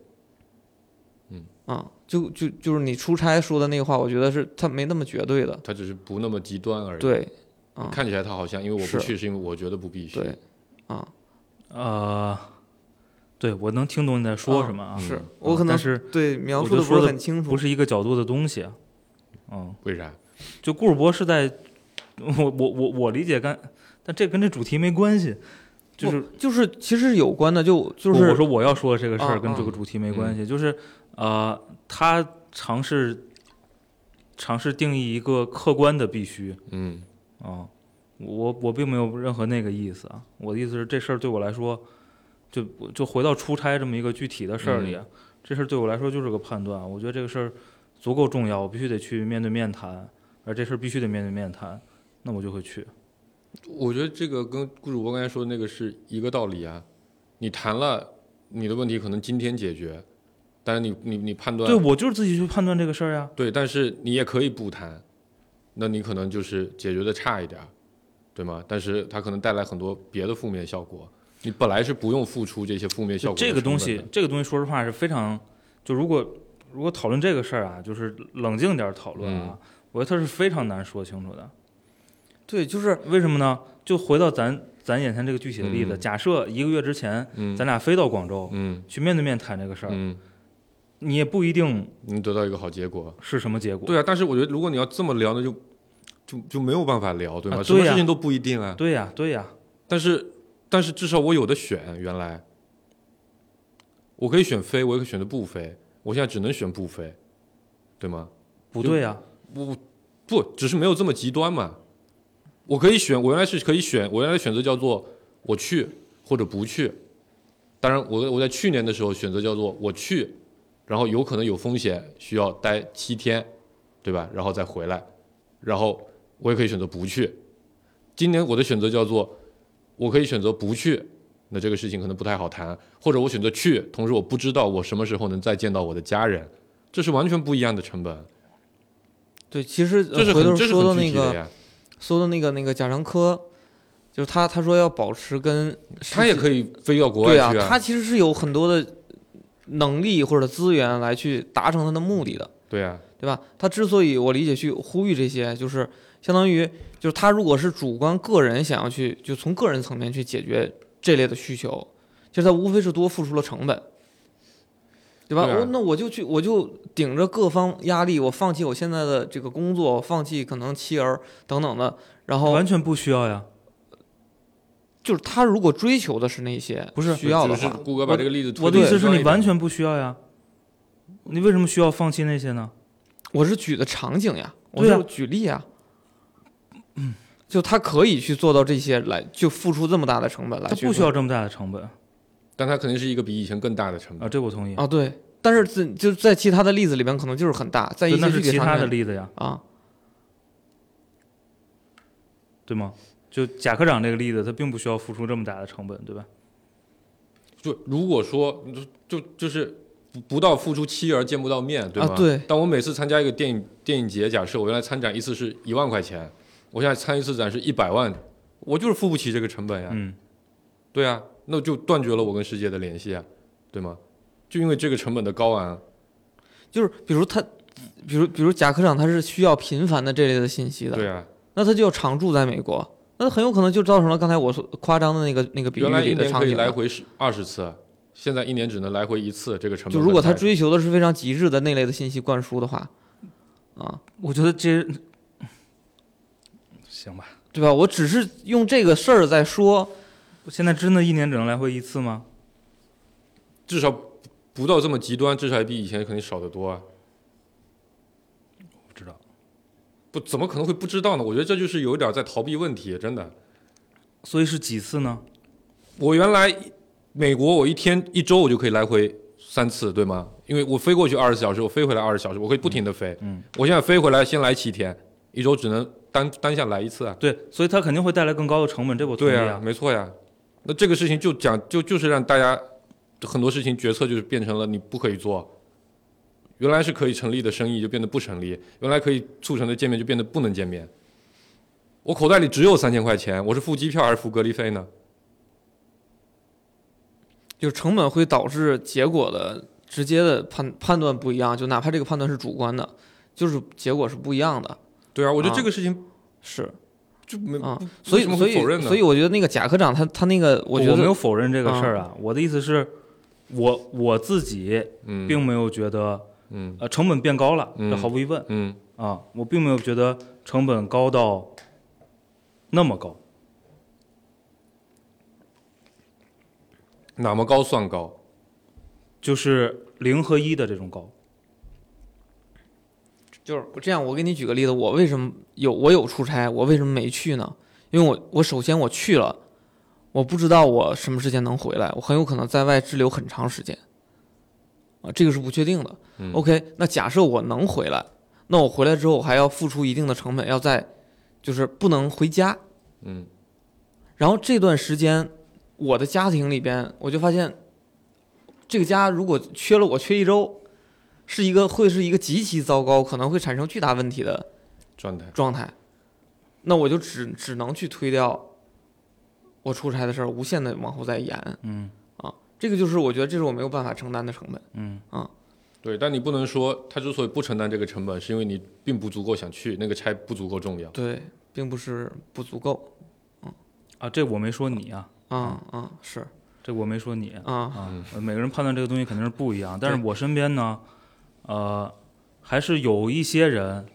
嗯啊，就就就是你出差说的那个话，我觉得是他没那么绝对的，它只是不那么极端而已。，对，啊，看起来他好像因为我不去，是因为我觉得不必须。对，啊，呃，对我能听懂你在说什么啊，是嗯我可能是对描述的不是很清楚。不，是一个角度的东西啊。嗯，为啥？就顾尔博是在，我我我我理解跟，但这跟这主题没关系，就是就是其实是有关的，就就是我我说我要说的这个事啊儿跟这个主题没关系，就是呃，他尝试尝试定义一个客观的必须。嗯啊、我我并没有任何那个意思啊，我的意思是这事儿对我来说，就就回到出差这么一个具体的事儿里，啊这事儿对我来说就是个判断，我觉得这个事儿足够重要，我必须得去面对面谈，而这事儿必须得面对面谈，那我就会去。我觉得这个跟顾主播刚才说的那个是一个道理啊。你谈了你的问题，可能今天解决，但是你你你判断对我就是自己去判断这个事儿呀。对，但是你也可以不谈，那你可能就是解决的差一点儿，对吗？但是它可能带来很多别的负面效果。你本来是不用付出这些负面效果的这个东西这个东西，说实话是非常，就如果如果讨论这个事儿啊，就是冷静点儿讨论啊，我觉得它是非常难说清楚的。对，就是为什么呢？就回到咱咱眼前这个具体的例子，嗯假设一个月之前嗯咱俩飞到广州嗯去面对面谈这个事儿，嗯，你也不一定能得到一个好结果。是什么结果。对啊，但是我觉得如果你要这么聊，那就就就没有办法聊，对吗？啊对呀什么事情都不一定啊。对呀，对呀，但是但是至少我有的选，原来我可以选飞，我也可以选择不飞，我现在只能选不飞，对吗？不对呀，我不只是没有这么极端嘛。我可以选，我原来是可以选，我原来选择叫做我去或者不去。当然我，我在去年的时候选择叫做我去，然后有可能有风险，需要待七天，对吧？然后再回来，然后我也可以选择不去。今年我的选择叫做我可以选择不去，那这个事情可能不太好谈，或者我选择去，同时我不知道我什么时候能再见到我的家人，这是完全不一样的成本。对，其实呃这是回头说的那个。说到那个那个贾樟柯，就是他他说要保持跟他也可以飞到国外对去啊，他其实是有很多的能力或者资源来去达成他的目的的，对啊，对吧？他之所以我理解去呼吁这些，就是相当于就是他如果是主观个人想要去就从个人层面去解决这类的需求，其实他无非是多付出了成本。对吧？我那我就去，我就顶着各方压力，我放弃我现在的这个工作，我放弃可能妻儿等等的，然后完全不需要呀。就是他如果追求的是那些不是需要的话，谷歌把这个例子推我的意思是你完全不需要呀。你为什么需要放弃那些呢？我是举的场景呀，我是举例呀。嗯，就他可以去做到这些来，就付出这么大的成本来他，不需要这么大的成本但他肯定是一个比以前更大的成本。啊，这我同意。啊，对。但是在就是在其他的例子里面，可能就是很大，在一些具体是其他的例子呀，啊，对吗？就贾科长这个例子，他并不需要付出这么大的成本，对吧？就如果说就就就是不不到付出期而见不到面，对吗？啊对但我每次参加一个电影电影节，假设我原来参展一次是一万块钱，我现在参一次展是一百万，我就是付不起这个成本呀。嗯，对啊，那就断绝了我跟世界的联系啊，对吗？就因为这个成本的高昂，就是比如他，比如比如贾科长他是需要频繁的这类的信息的，对啊，那他就要常住在美国，那很有可能就造成了刚才我所夸张的那个那个比喻原来一里的年可以场景。来回十二十次，现在一年只能来回一次，这个成本就如果他追求的是非常极致的那类的信息灌输的话，啊，我觉得这行吧。对吧？我只是用这个事儿在说，现在真的一年只能来回一次吗？至少不到这么极端，至少也比以前肯定少得多啊。不知道。不，怎么可能会不知道呢？我觉得这就是有一点在逃避问题，真的。所以是几次呢？我原来美国，我一天一周我就可以来回三次，对吗？因为我飞过去二十小时，我飞回来二十小时，我可以不停的飞。嗯，我现在飞回来先来七天，一周只能单单下来一次啊。对，所以它肯定会带来更高的成本，这我同意对啊，没错呀。那这个事情就讲就就是让大家很多事情决策就是变成了你不可以做。原来是可以成立的生意就变得不成立，原来可以促成的见面就变得不能见面。我口袋里只有三千块钱，我是付机票还是付隔离费呢？就是成本会导致结果的直接的判判断不一样，就哪怕这个判断是主观的，就是结果是不一样的。对啊，我觉得啊这个事情是就没、啊所以所以否认？所以我觉得那个贾科长他他那个，我觉得没有否认这个事儿啊。我的意思是，我我自己嗯并没有觉得嗯呃成本变高了，嗯这毫无疑问嗯啊，我并没有觉得成本高到那么高。哪么高算高？就是零和一的这种高，就是这样。我给你举个例子，我为什么有我有出差，我为什么没去呢？因为我我首先我去了，我不知道我什么时间能回来，我很有可能在外滞留很长时间。啊，这个是不确定的。嗯 OK，那假设我能回来，那我回来之后我还要付出一定的成本，要在就是不能回家。嗯然后这段时间，我的家庭里边，我就发现，这个家如果缺了我缺一周，是一个会是一个极其糟糕，可能会产生巨大问题的状态，状态。那我就只只能去推掉我出差的事儿，无限的往后再延。嗯啊这个就是我觉得这是我没有办法承担的成本。嗯啊对，但你不能说他之所以不承担这个成本，是因为你并不足够想去，那个差不足够重要。对，并不是不足够。嗯啊，这我没说你啊，啊啊是这我没说你啊啊，呃每个人判断这个东西肯定是不一样，但是我身边呢，呃，还是有一些人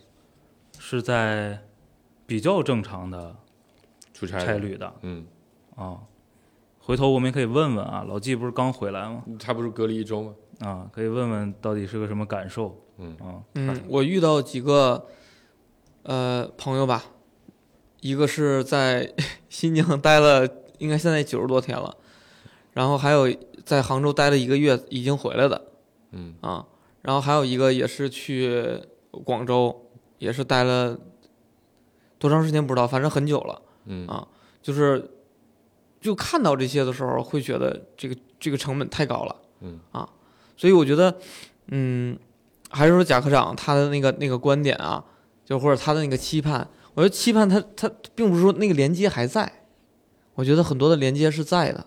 是在比较正常的出差差旅的嗯，啊。回头我们也可以问问啊，老纪不是刚回来吗？他不是隔离一周吗？啊，可以问问到底是个什么感受。嗯啊，嗯，我遇到几个呃朋友吧，一个是在新疆待了，应该现在九十多天了，然后还有在杭州待了一个月，已经回来的嗯啊，然后还有一个也是去广州，也是待了多长时间不知道，反正很久了。嗯啊就是就看到这些的时候，会觉得这个这个成本太高了。嗯啊，所以我觉得，嗯，还是说贾科长他的那个那个观点啊，就或者他的那个期盼，我觉得期盼他他并不是说那个连接还在，我觉得很多的连接是在的，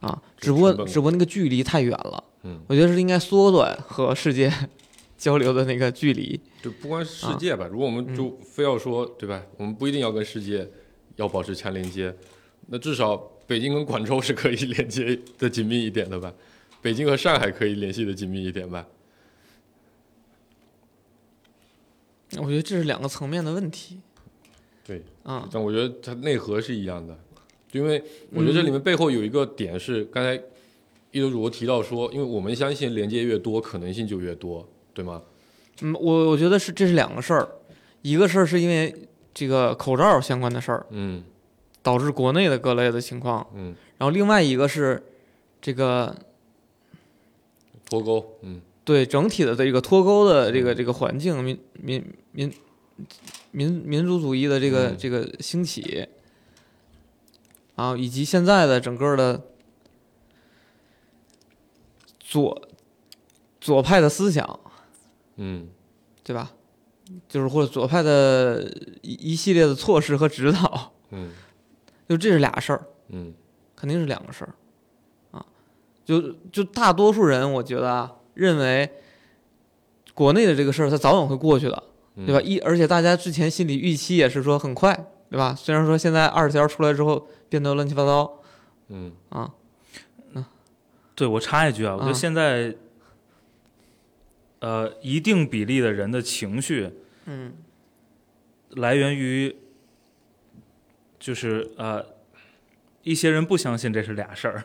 啊，只不过只不过那个距离太远了，嗯，我觉得是应该缩短和世界 交流的那个距离。就不光是世界吧，如果我们就非要说，对吧？我们不一定要跟世界要保持强连接，那至少北京跟广州是可以连接的紧密一点的吧？北京和上海可以联系的紧密一点吧？我觉得这是两个层面的问题。对，啊，但我觉得它内核是一样的，因为我觉得这里面背后有一个点是，刚才一德主播提到说，因为我们相信连接越多，可能性就越多，对吗？嗯，我我觉得是这是两个事儿，一个事儿是因为这个口罩相关的事儿嗯导致国内的各类的情况，嗯，然后另外一个是这个脱钩，嗯对整体的这个脱钩的这个这个环境，民民民民民族主义的这个嗯这个兴起，啊，以及现在的整个的左左派的思想，嗯对吧？就是或者左派的一一系列的措施和指导，嗯 就这是俩事儿，嗯肯定是两个事儿，啊，就就大多数人我觉得啊，认为国内的这个事儿它早晚会过去的，嗯，对吧？一而且大家之前心理预期也是说很快，对吧？虽然说现在二十条出来之后变得乱七八糟嗯啊，对我插一句啊，我觉得啊现在，呃，一定比例的人的情绪嗯。来源于，就是呃，一些人不相信这是俩事儿，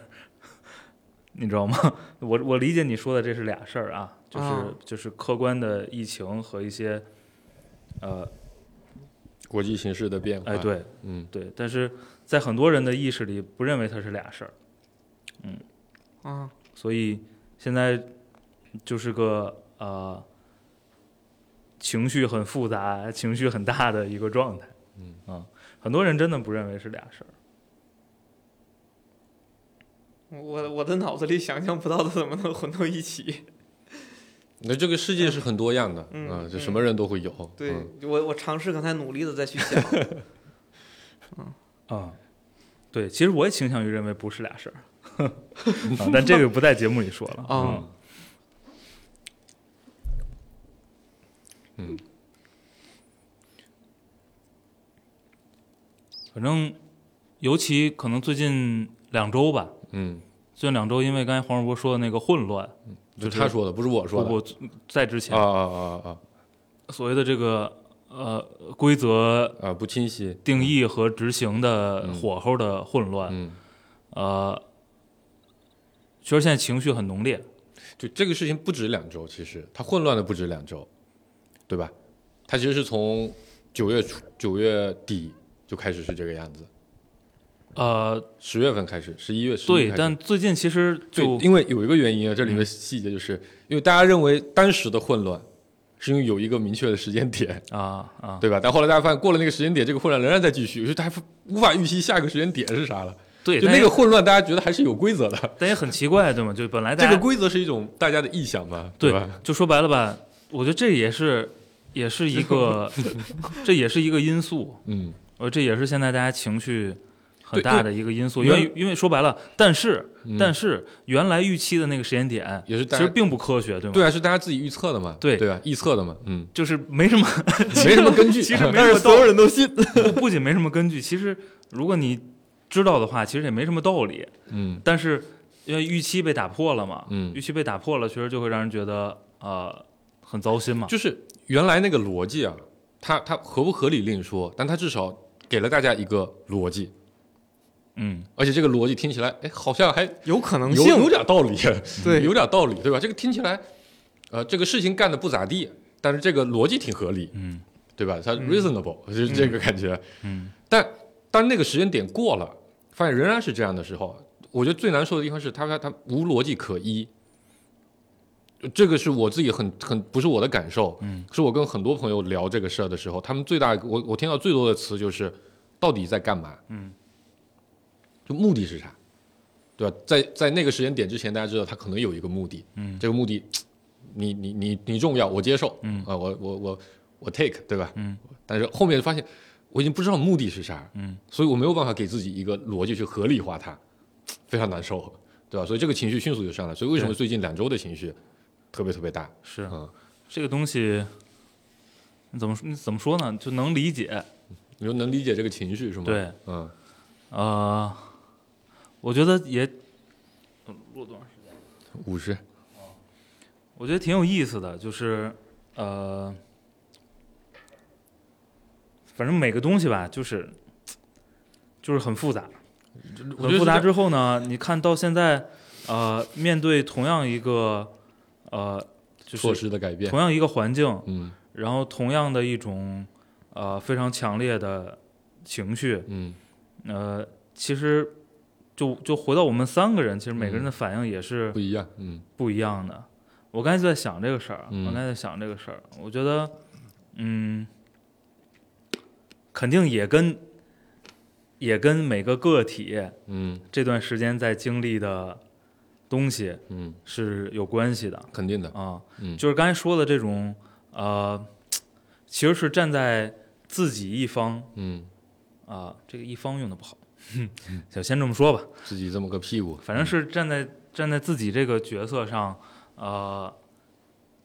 你知道吗？我我理解你说的这是俩事儿啊，就是、啊就是客观的疫情和一些，呃，国际形势的变化，哎，，对嗯。对，但是在很多人的意识里不认为它是俩事儿，啊所以现在就是个呃情绪很复杂、情绪很大的一个状态。嗯。啊，很多人真的不认为是俩事儿。我我的脑子里想象不到的怎么能混到一起？那这个世界是很多样的，嗯。啊，这嗯什么人都会有，对嗯。我我尝试刚才努力的再去想，啊，对，其实我也倾向于认为不是俩事儿，啊，但这个不在节目里说了。啊。嗯。反正尤其可能最近两周吧，嗯，最近两周，因为刚才黄世博说的那个混乱，就是他说的，不是我说的，不不，在之前啊啊啊啊。所谓的这个呃规则啊，不清晰，定义和执行的嗯。火候的混乱，嗯，呃，确实现在情绪很浓烈。就这个事情不止两周，其实它混乱的不止两周，对吧？它其实是从九月初九月底就开始是这个样子，呃，十月份开始，十一月十对，但最近其实对就，因为有一个原因啊，这里面细节就是、因为大家认为当时的混乱是因为有一个明确的时间点，啊啊，对吧？但后来大家发现，过了那个时间点，这个混乱仍然在继续，就是大家无法预期下一个时间点是啥了。对，就那个混乱，大家觉得还是有规则的。但也很奇怪，对吗？就本来 大家这个规则是一种大家的臆想吧，对吧？就说白了吧，我觉得这也是也是一个 这也是一个因素，嗯，呃，这也是现在大家情绪很大的一个因素，因为因为说白了，但是嗯但是原来预期的那个时间点也是其实并不科学，对吗？对啊，是大家自己预测的嘛，对对啊？臆测的嘛，嗯，就是没什么，没什么根据。其实没但是所有人都信。不不仅没什么根据，其实如果你知道的话，其实也没什么道理。嗯但是因为预期被打破了嘛，嗯预期被打破了，确实就会让人觉得呃很糟心嘛。就是原来那个逻辑啊，它它合不合理另说，但它至少给了大家一个逻辑，嗯，而且这个逻辑听起来，哎，好像还有可能有性，有点道理，对 有点道理，对吧？这个听起来，呃，这个事情干的不咋地，但是这个逻辑挺合理，嗯，对吧？它嗯 reasonable，、就是这个感觉。嗯，但当那个时间点过了，发现仍然是这样的时候，我觉得最难受的地方是它它它无逻辑可依。这个是我自己很很不是我的感受，嗯，是我跟很多朋友聊这个事儿的时候，他们最大我我听到最多的词就是到底在干嘛？嗯，就目的是啥？对吧？在在那个时间点之前，大家知道他可能有一个目的，嗯这个目的，你你你你重要，我接受，嗯啊，我我我我 take，对吧？嗯，但是后面发现我已经不知道目的是啥，嗯，所以我没有办法给自己一个逻辑去合理化它，非常难受，对吧？所以这个情绪迅速就上来，所以为什么最近两周的情绪特别特别大？是嗯，这个东西，你怎么怎么说呢？就能理解，你说能理解这个情绪是吗？，对，嗯，呃，我觉得也嗯录多长时间？五十，我觉得挺有意思的，就是呃，反正每个东西吧，就是就是很复杂，很复杂之后呢，你看到现在，呃，面对同样一个呃，就措是施的改变，同样一个环境，嗯然后同样的一种呃非常强烈的情绪，嗯。呃，其实就就回到我们三个人，其实每个人嗯的反应也是不一样，嗯。不一样的。我刚才就在想这个事儿，嗯。我刚才在想这个事儿，我觉得，嗯，肯定也跟也跟每个个体嗯。这段时间在经历的东西嗯，是有关系的。肯定的，啊。嗯。就是刚才说的这种，呃，其实是站在自己一方嗯，啊，这个一方用的不好，就先这么说吧。自己这么个屁股，反正是站在站在自己这个角色上，呃，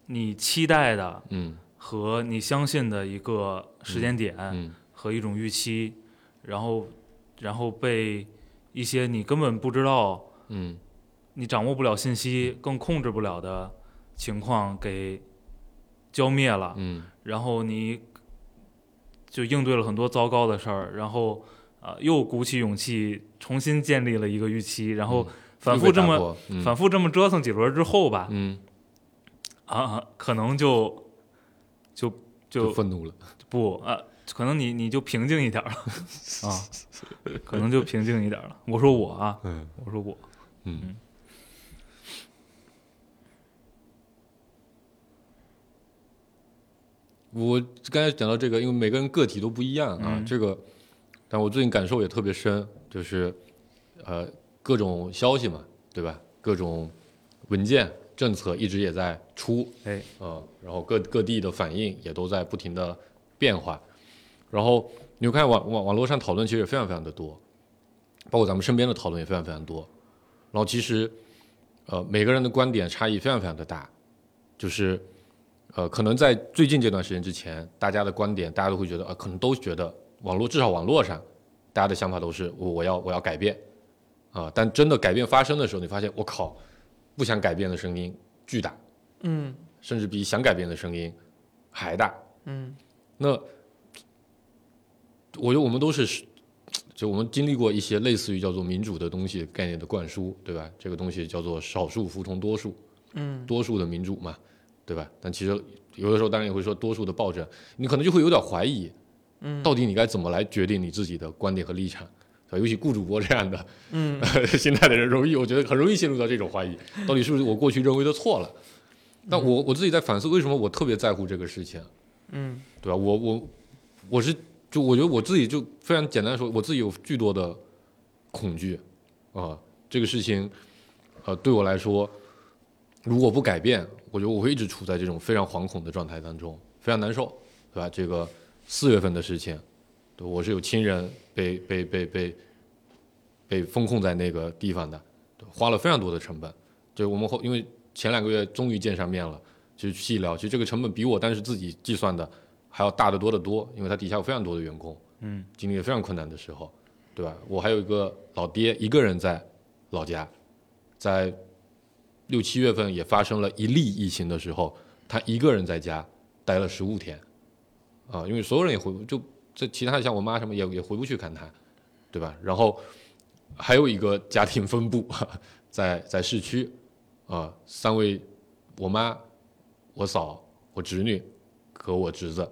你期待的嗯。和你相信的一个时间点嗯和一种预期，然后然后被一些你根本不知道、嗯。你掌握不了信息、更控制不了的情况给浇灭了，嗯。然后你就应对了很多糟糕的事儿，然后啊、呃又鼓起勇气重新建立了一个预期，然后反复这么、么反复这么折腾几轮之后吧，嗯。啊，可能就就就就愤怒了，不啊，可能你你就平静一点了。啊，可能就平静一点了。我说我啊，嗯。我说我，嗯。我刚才讲到这个，因为每个人个体都不一样啊，嗯。这个，但我最近感受也特别深，就是，呃，各种消息嘛，对吧？各种文件、政策一直也在出，哎，呃，然后各各地的反应也都在不停的变化，然后你会看网网网络上讨论其实也非常非常的多，包括咱们身边的讨论也非常非常多，然后其实，呃，每个人的观点差异非常非常的大，就是，呃，可能在最近这段时间之前，大家的观点大家都会觉得，呃，可能都觉得网络至少网络上，大家的想法都是我我要我要改变，啊，但真的改变发生的时候，你发现我靠，不想改变的声音巨大，嗯。甚至比想改变的声音还大。嗯。那我觉得我们都是，就我们经历过一些类似于叫做民主的东西概念的灌输，对吧？这个东西叫做少数服从多数，嗯多数的民主嘛，对吧？但其实有的时候当然也会说多数的暴政，你可能就会有点怀疑，嗯到底你该怎么来决定你自己的观点和立场。对吧尤其顾主播这样的嗯 心态的人，容易我觉得很容易陷入到这种怀疑，到底是不是我过去认为的错了？但我我自己在反思，为什么我特别在乎这个事情，嗯对吧？我我我是就我觉得我自己就非常简单地说，我自己有巨多的恐惧啊，这个事情呃对我来说，如果不改变，我觉得我会一直处在这种非常惶恐的状态当中，非常难受，对吧？这个四月份的事情，对我是有亲人被被被被被封控在那个地方的，花了非常多的成本。就我们后因为前两个月终于见上面了，就细聊，其实这个成本比我当时自己计算的还要大得多得多，因为他底下有非常多的员工，嗯，经历了非常困难的时候，对吧？我还有一个老爹，一个人在老家，在六七月份也发生了一例疫情的时候，他一个人在家待了十五天，啊，因为所有人也回不就这其他的像我妈什么也也回不去看他，对吧？然后还有一个家庭分布 在在市区，啊，三位，我妈、我嫂、我侄女和我侄子，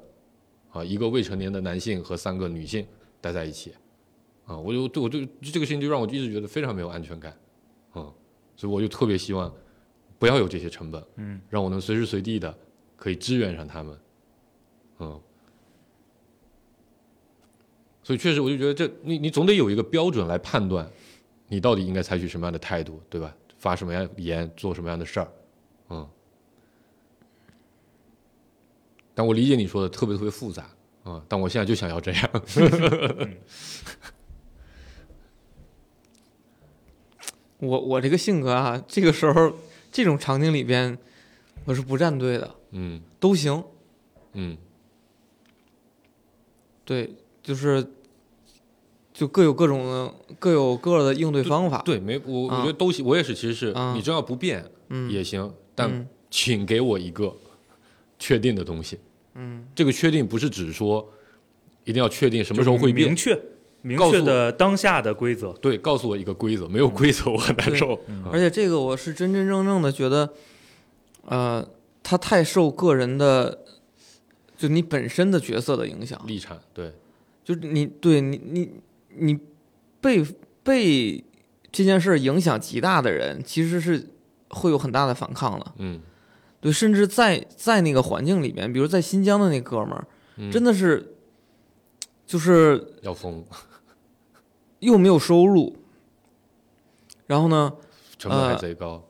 啊，一个未成年的男性和三个女性待在一起，啊，我就对我就这个事情就让我一直觉得非常没有安全感，嗯，所以我就特别希望不要有这些成本，嗯，让我能随时随地的可以支援上他们，嗯，所以确实我就觉得这你你总得有一个标准来判断你到底应该采取什么样的态度，对吧？发什么样的言，做什么样的事儿，嗯。但我理解你说的特别特别复杂啊、但我现在就想要这样。我我这个性格啊，这个时候这种场景里边，我是不站队的，嗯都行。嗯对，就是就各有各种的各有各的应对方法。，对，没我我啊觉得都行，我也是，其实是啊你只要不变嗯，也行，但嗯请给我一个确定的东西。嗯这个确定不是指说一定要确定什么时候会变明，确明确的当下的规则。对，告诉我一个规则，没有规则我很难对受。而且这个我是真真正正的觉得，呃，他太受个人的，就你本身的角色的影响，立场对，就是你对你你你被被这件事影响极大的人，其实是会有很大的反抗的。嗯，对，甚至在在那个环境里面，比如在新疆的那哥们儿，嗯。真的是就是要疯，又没有收入，然后呢，成本还呃贼高，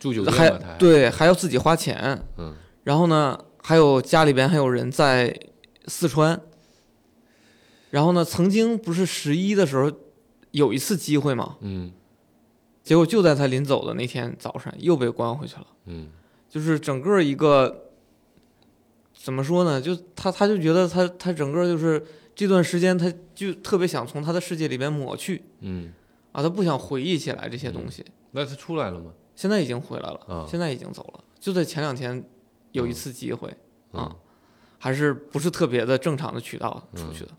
住酒店还嘛，他还，对还要自己花钱，嗯。然后呢，还有家里边还有人在四川，然后呢，曾经不是十一的时候有一次机会嘛，嗯。结果就在他临走的那天早上又被关回去了，嗯就是整个一个怎么说呢？就他他就觉得他他整个就是这段时间他就特别想从他的世界里边抹去嗯，啊，他不想回忆起来这些东西。那他出来了吗？现在已经回来了，啊现在已经走了，就在前两天有一嗯次机会。嗯啊，还是不是特别的正常的渠道出去的。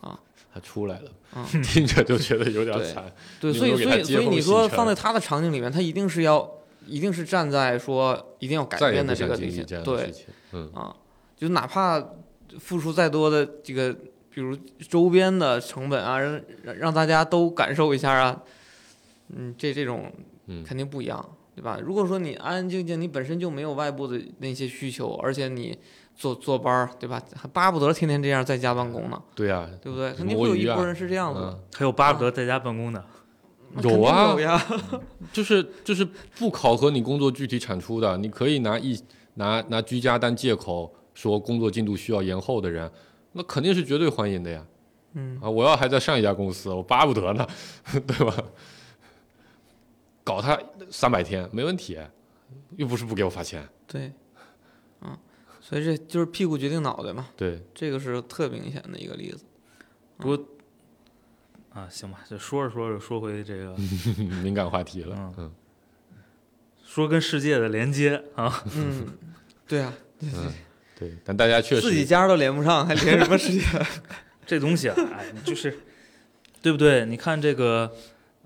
啊他出来了，嗯听着就觉得有点对惨。对，你所以所以所以你说放在他的场景里面，他一定是要，一定是站在说一定要改变的这个对啊，就哪怕付出再多的这个，比如周边的成本啊，让让让大家都感受一下啊，嗯，这这种嗯肯定不一样，对吧？如果说你安安静静，你本身就没有外部的那些需求，而且你坐坐班儿，对吧？还巴不得天天这样在家办公呢，对呀，对不对？肯定会有一摸鱼啊波人是这样子的嗯，，还有巴不得在家办公的，有啊有呀，就是就是不考核你工作具体产出的，你可以拿一拿拿居家当借口说工作进度需要延后的人，那肯定是绝对欢迎的呀。嗯啊，我要还在上一家公司，我巴不得呢，对吧？搞他三百天没问题，又不是不给我发钱。对，嗯，所以这就是屁股决定脑袋嘛，对，这个是特明显的一个例子。不过啊，行吧，就说着说着说回这个，敏感话题了嗯。嗯说跟世界的连接啊，嗯，对啊，嗯，对，但大家确实自己家都连不上，还连什么世界？这东西啊，哎，就是对不对？你看这个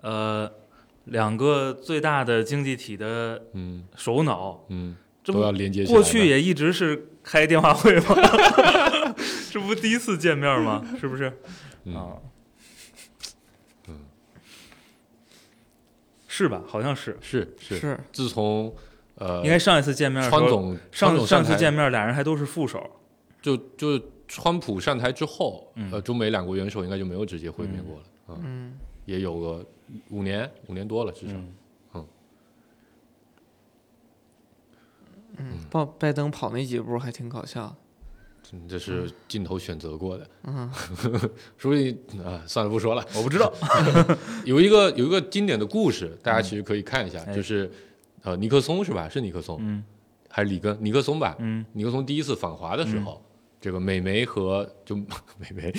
呃，两个最大的经济体的嗯首脑，嗯这不都要连接起来。过去也一直是开电话会吗？这不第一次见面吗？是不是？嗯啊，嗯，是吧？好像是。是是是，自从呃，应该上一次见面的时候，川总上总上次见面俩人还都是副手。就就川普上台之后，嗯呃，中美两国元首应该就没有直接会面过了，啊、嗯，也有个五年五年多了至少。嗯嗯，拜拜登跑那几步还挺搞笑的。嗯这是镜头选择过的，嗯，所以啊，算了，不说了。我不知道。有一个有一个经典的故事，大家其实可以看一下，哎就是呃，尼克松是吧？是尼克松、嗯还是里根？尼克松吧。嗯尼克松第一次访华的时候，这个美媒和就 美媒，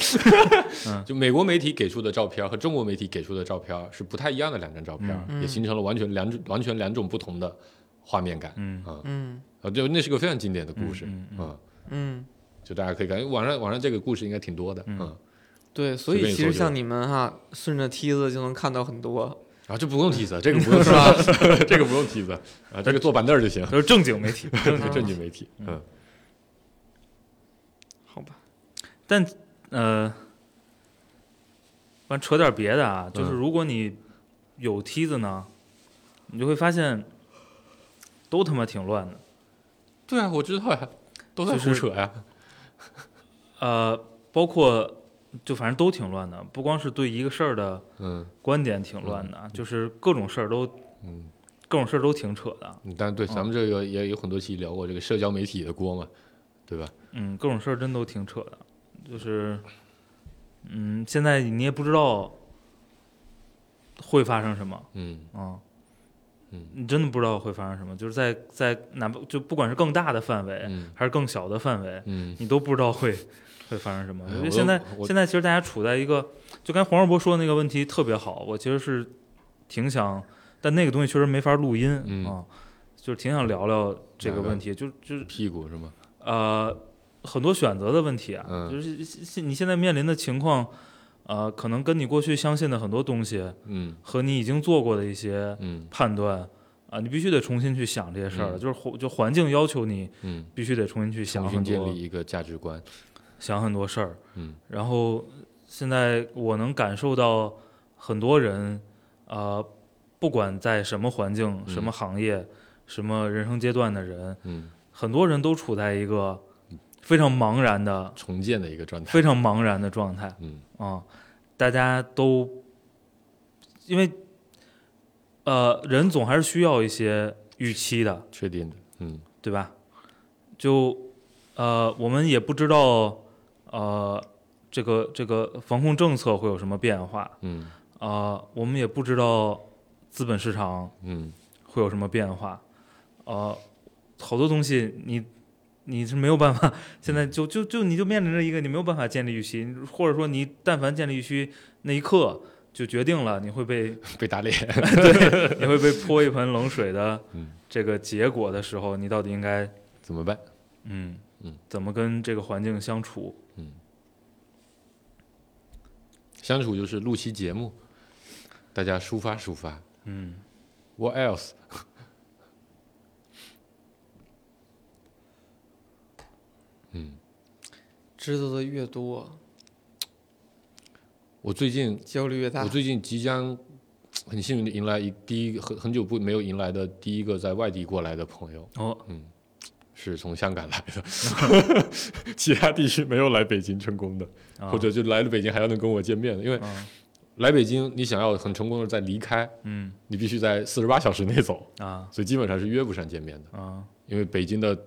嗯就美国媒体给出的照片和中国媒体给出的照片是不太一样的两张照片，嗯也形成了完全两种完全两种不同的画面感。嗯啊嗯啊，就那是个非常经典的故事嗯嗯，就大家可以看，网上网上这个故事应该挺多的嗯啊。对，所以其实像你们哈，顺着梯子就能看到很多。啊，这不用梯子，这个不用是吧？这个不用梯子 啊，这个坐板凳儿就行，都是正经媒体。正经正经媒体。嗯好吧，但呃，完扯点别的啊，就是嗯如果你有梯子呢，你就会发现都他妈挺乱的。对啊，我知道呀，都在胡扯呀。呃，包括就反正都挺乱的，不光是对一个事儿的嗯观点挺乱的，就是各种事儿都嗯，各种事儿都挺扯的。嗯但对，咱们这个也有很多期聊过这个社交媒体的锅嘛，对吧？嗯，各种事儿真都挺扯的，就是，嗯，现在你也不知道会发生什么嗯啊，嗯你真的不知道会发生什么，就是在在哪怕就不管是更大的范围，嗯。还是更小的范围，嗯。你都不知道会会发生什么。哎我我觉得现在现在其实大家处在一个，就刚才黄世博说的那个问题特别好，我其实是挺想，但那个东西确实没法录音、嗯。啊，就是挺想聊聊这个问题，就就是屁股是吗？呃很多选择的问题啊，嗯。就是现你现在面临的情况，呃，可能跟你过去相信的很多东西嗯和你已经做过的一些嗯判断。啊，你必须得重新去想这些事儿了，嗯就是环就环境要求你嗯，必须得重新去想重很多新建立一个价值观。想很多事儿，嗯然后现在我能感受到很多人，呃，不管在什么环境、嗯什么行业、什么人生阶段的人，嗯，很多人都处在一个非常茫然的、重建的一个状态。非常茫然的状态嗯啊、大家都因为呃，人总还是需要一些预期的，确定的。嗯对吧？就呃，我们也不知道呃，这个这个防控政策会有什么变化嗯啊、我们也不知道资本市场嗯会有什么变化，呃，好多东西你你是没有办法，现在就就就你就面临着一个你没有办法建立预期，或者说你但凡建立预期那一刻就决定了你会被 被打脸。对你会被泼一盆冷水的嗯这个结果的时候，你到底应该怎么办？嗯嗯怎么跟这个环境相处？相处就是录期节目，大家抒发抒发。嗯 What else？嗯，知道的越多，我最近焦虑越大我。最近即将很幸运的迎来一第一个很很久不没有迎来的第一个在外地过来的朋友，哦嗯是从香港来的，其他地区没有来北京成功的，啊或者就来了北京还要能跟我见面的，因为啊来北京你想要很成功的再离开，嗯你必须在四十八小时内走，啊所以基本上是约不上见面的。啊因为北京的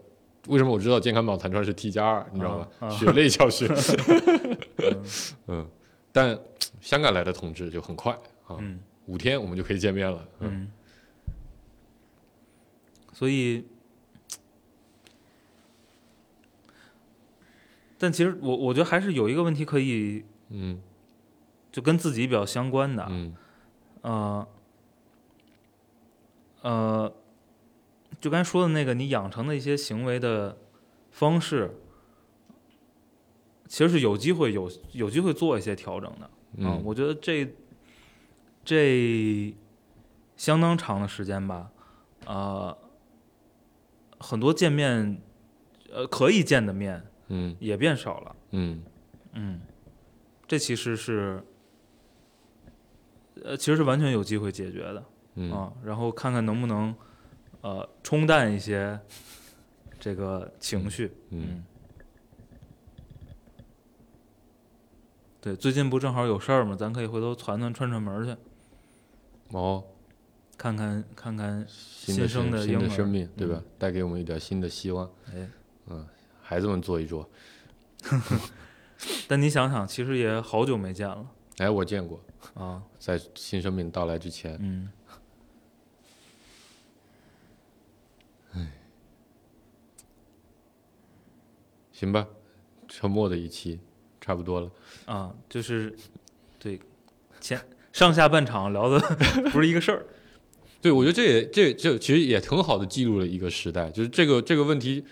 为什么我知道健康宝弹窗是 T 加二，你知道吗？啊。啊血泪教训。嗯，但香港来的同志就很快啊，嗯。五天我们就可以见面了。嗯。嗯，所以，但其实我我觉得还是有一个问题可以嗯。就跟自己比较相关的，嗯。呃呃，就刚才说的那个，你养成的一些行为的方式，其实是有机会有有机会做一些调整的。啊，嗯，我觉得这这相当长的时间吧，呃，很多见面，呃，可以见的面嗯也变少了，嗯嗯，这其实是，呃，其实是完全有机会解决的嗯啊，然后看看能不能，呃冲淡一些这个情绪。嗯，对，最近不正好有事儿吗？咱可以回头团团串串门儿去，哦，看看看看。新生的新的生命，对吧？嗯带给我们一点新的希望。哎，嗯，孩子们坐一桌。但你想想，其实也好久没见了哎，我见过，啊。在新生命到来之前，嗯，行吧，沉默的一期差不多了。啊，就是对前上下半场聊的 不是一个事儿。对，我觉得这也这这其实也很好的记录了一个时代，就是这个这个问题，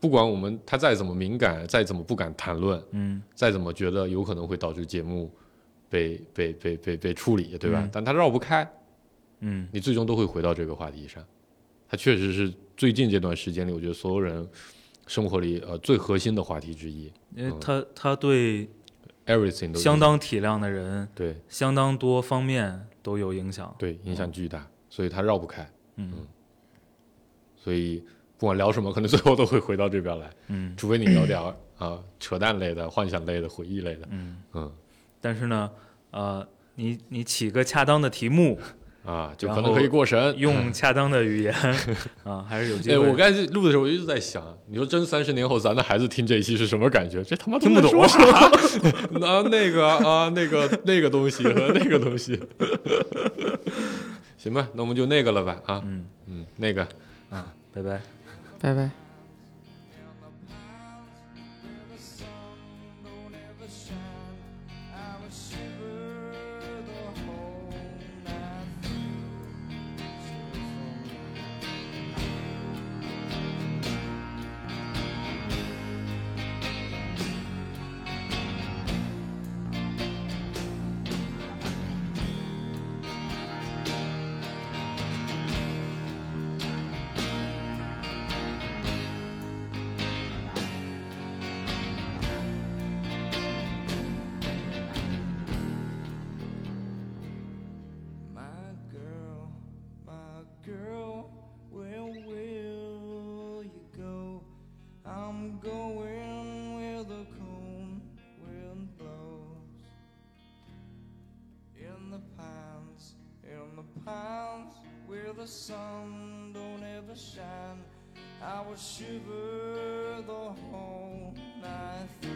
不管我们他再怎么敏感，再怎么不敢谈论，嗯再怎么觉得有可能会导致节目被被被被被处理，对吧？嗯但他绕不开，嗯你最终都会回到这个话题上。他确实是最近这段时间里，我觉得所有人生活里呃最核心的话题之一。因为他他对 Everything 都相当体谅的人，对相当多方面都有影响。对影响巨大，所以他绕不开。嗯所以不管聊什么，可能最后都会回到这边来，嗯除非你聊点儿啊、扯淡类的、幻想类的、回忆类的。嗯，嗯但是呢，呃，你你起个恰当的题目，啊，就可能可以过审。用恰当的语言 啊，还是有机哎，我刚才录的时候，我一直在想，你说真三十年后咱的孩子听这一期是什么感觉？这他妈听不懂？啊，那个啊，那个那个东西和那个东西。行吧，那我们就那个了吧啊，嗯嗯，那个，啊，拜拜。拜拜。Sun don't ever shine, I would shiver the whole night through.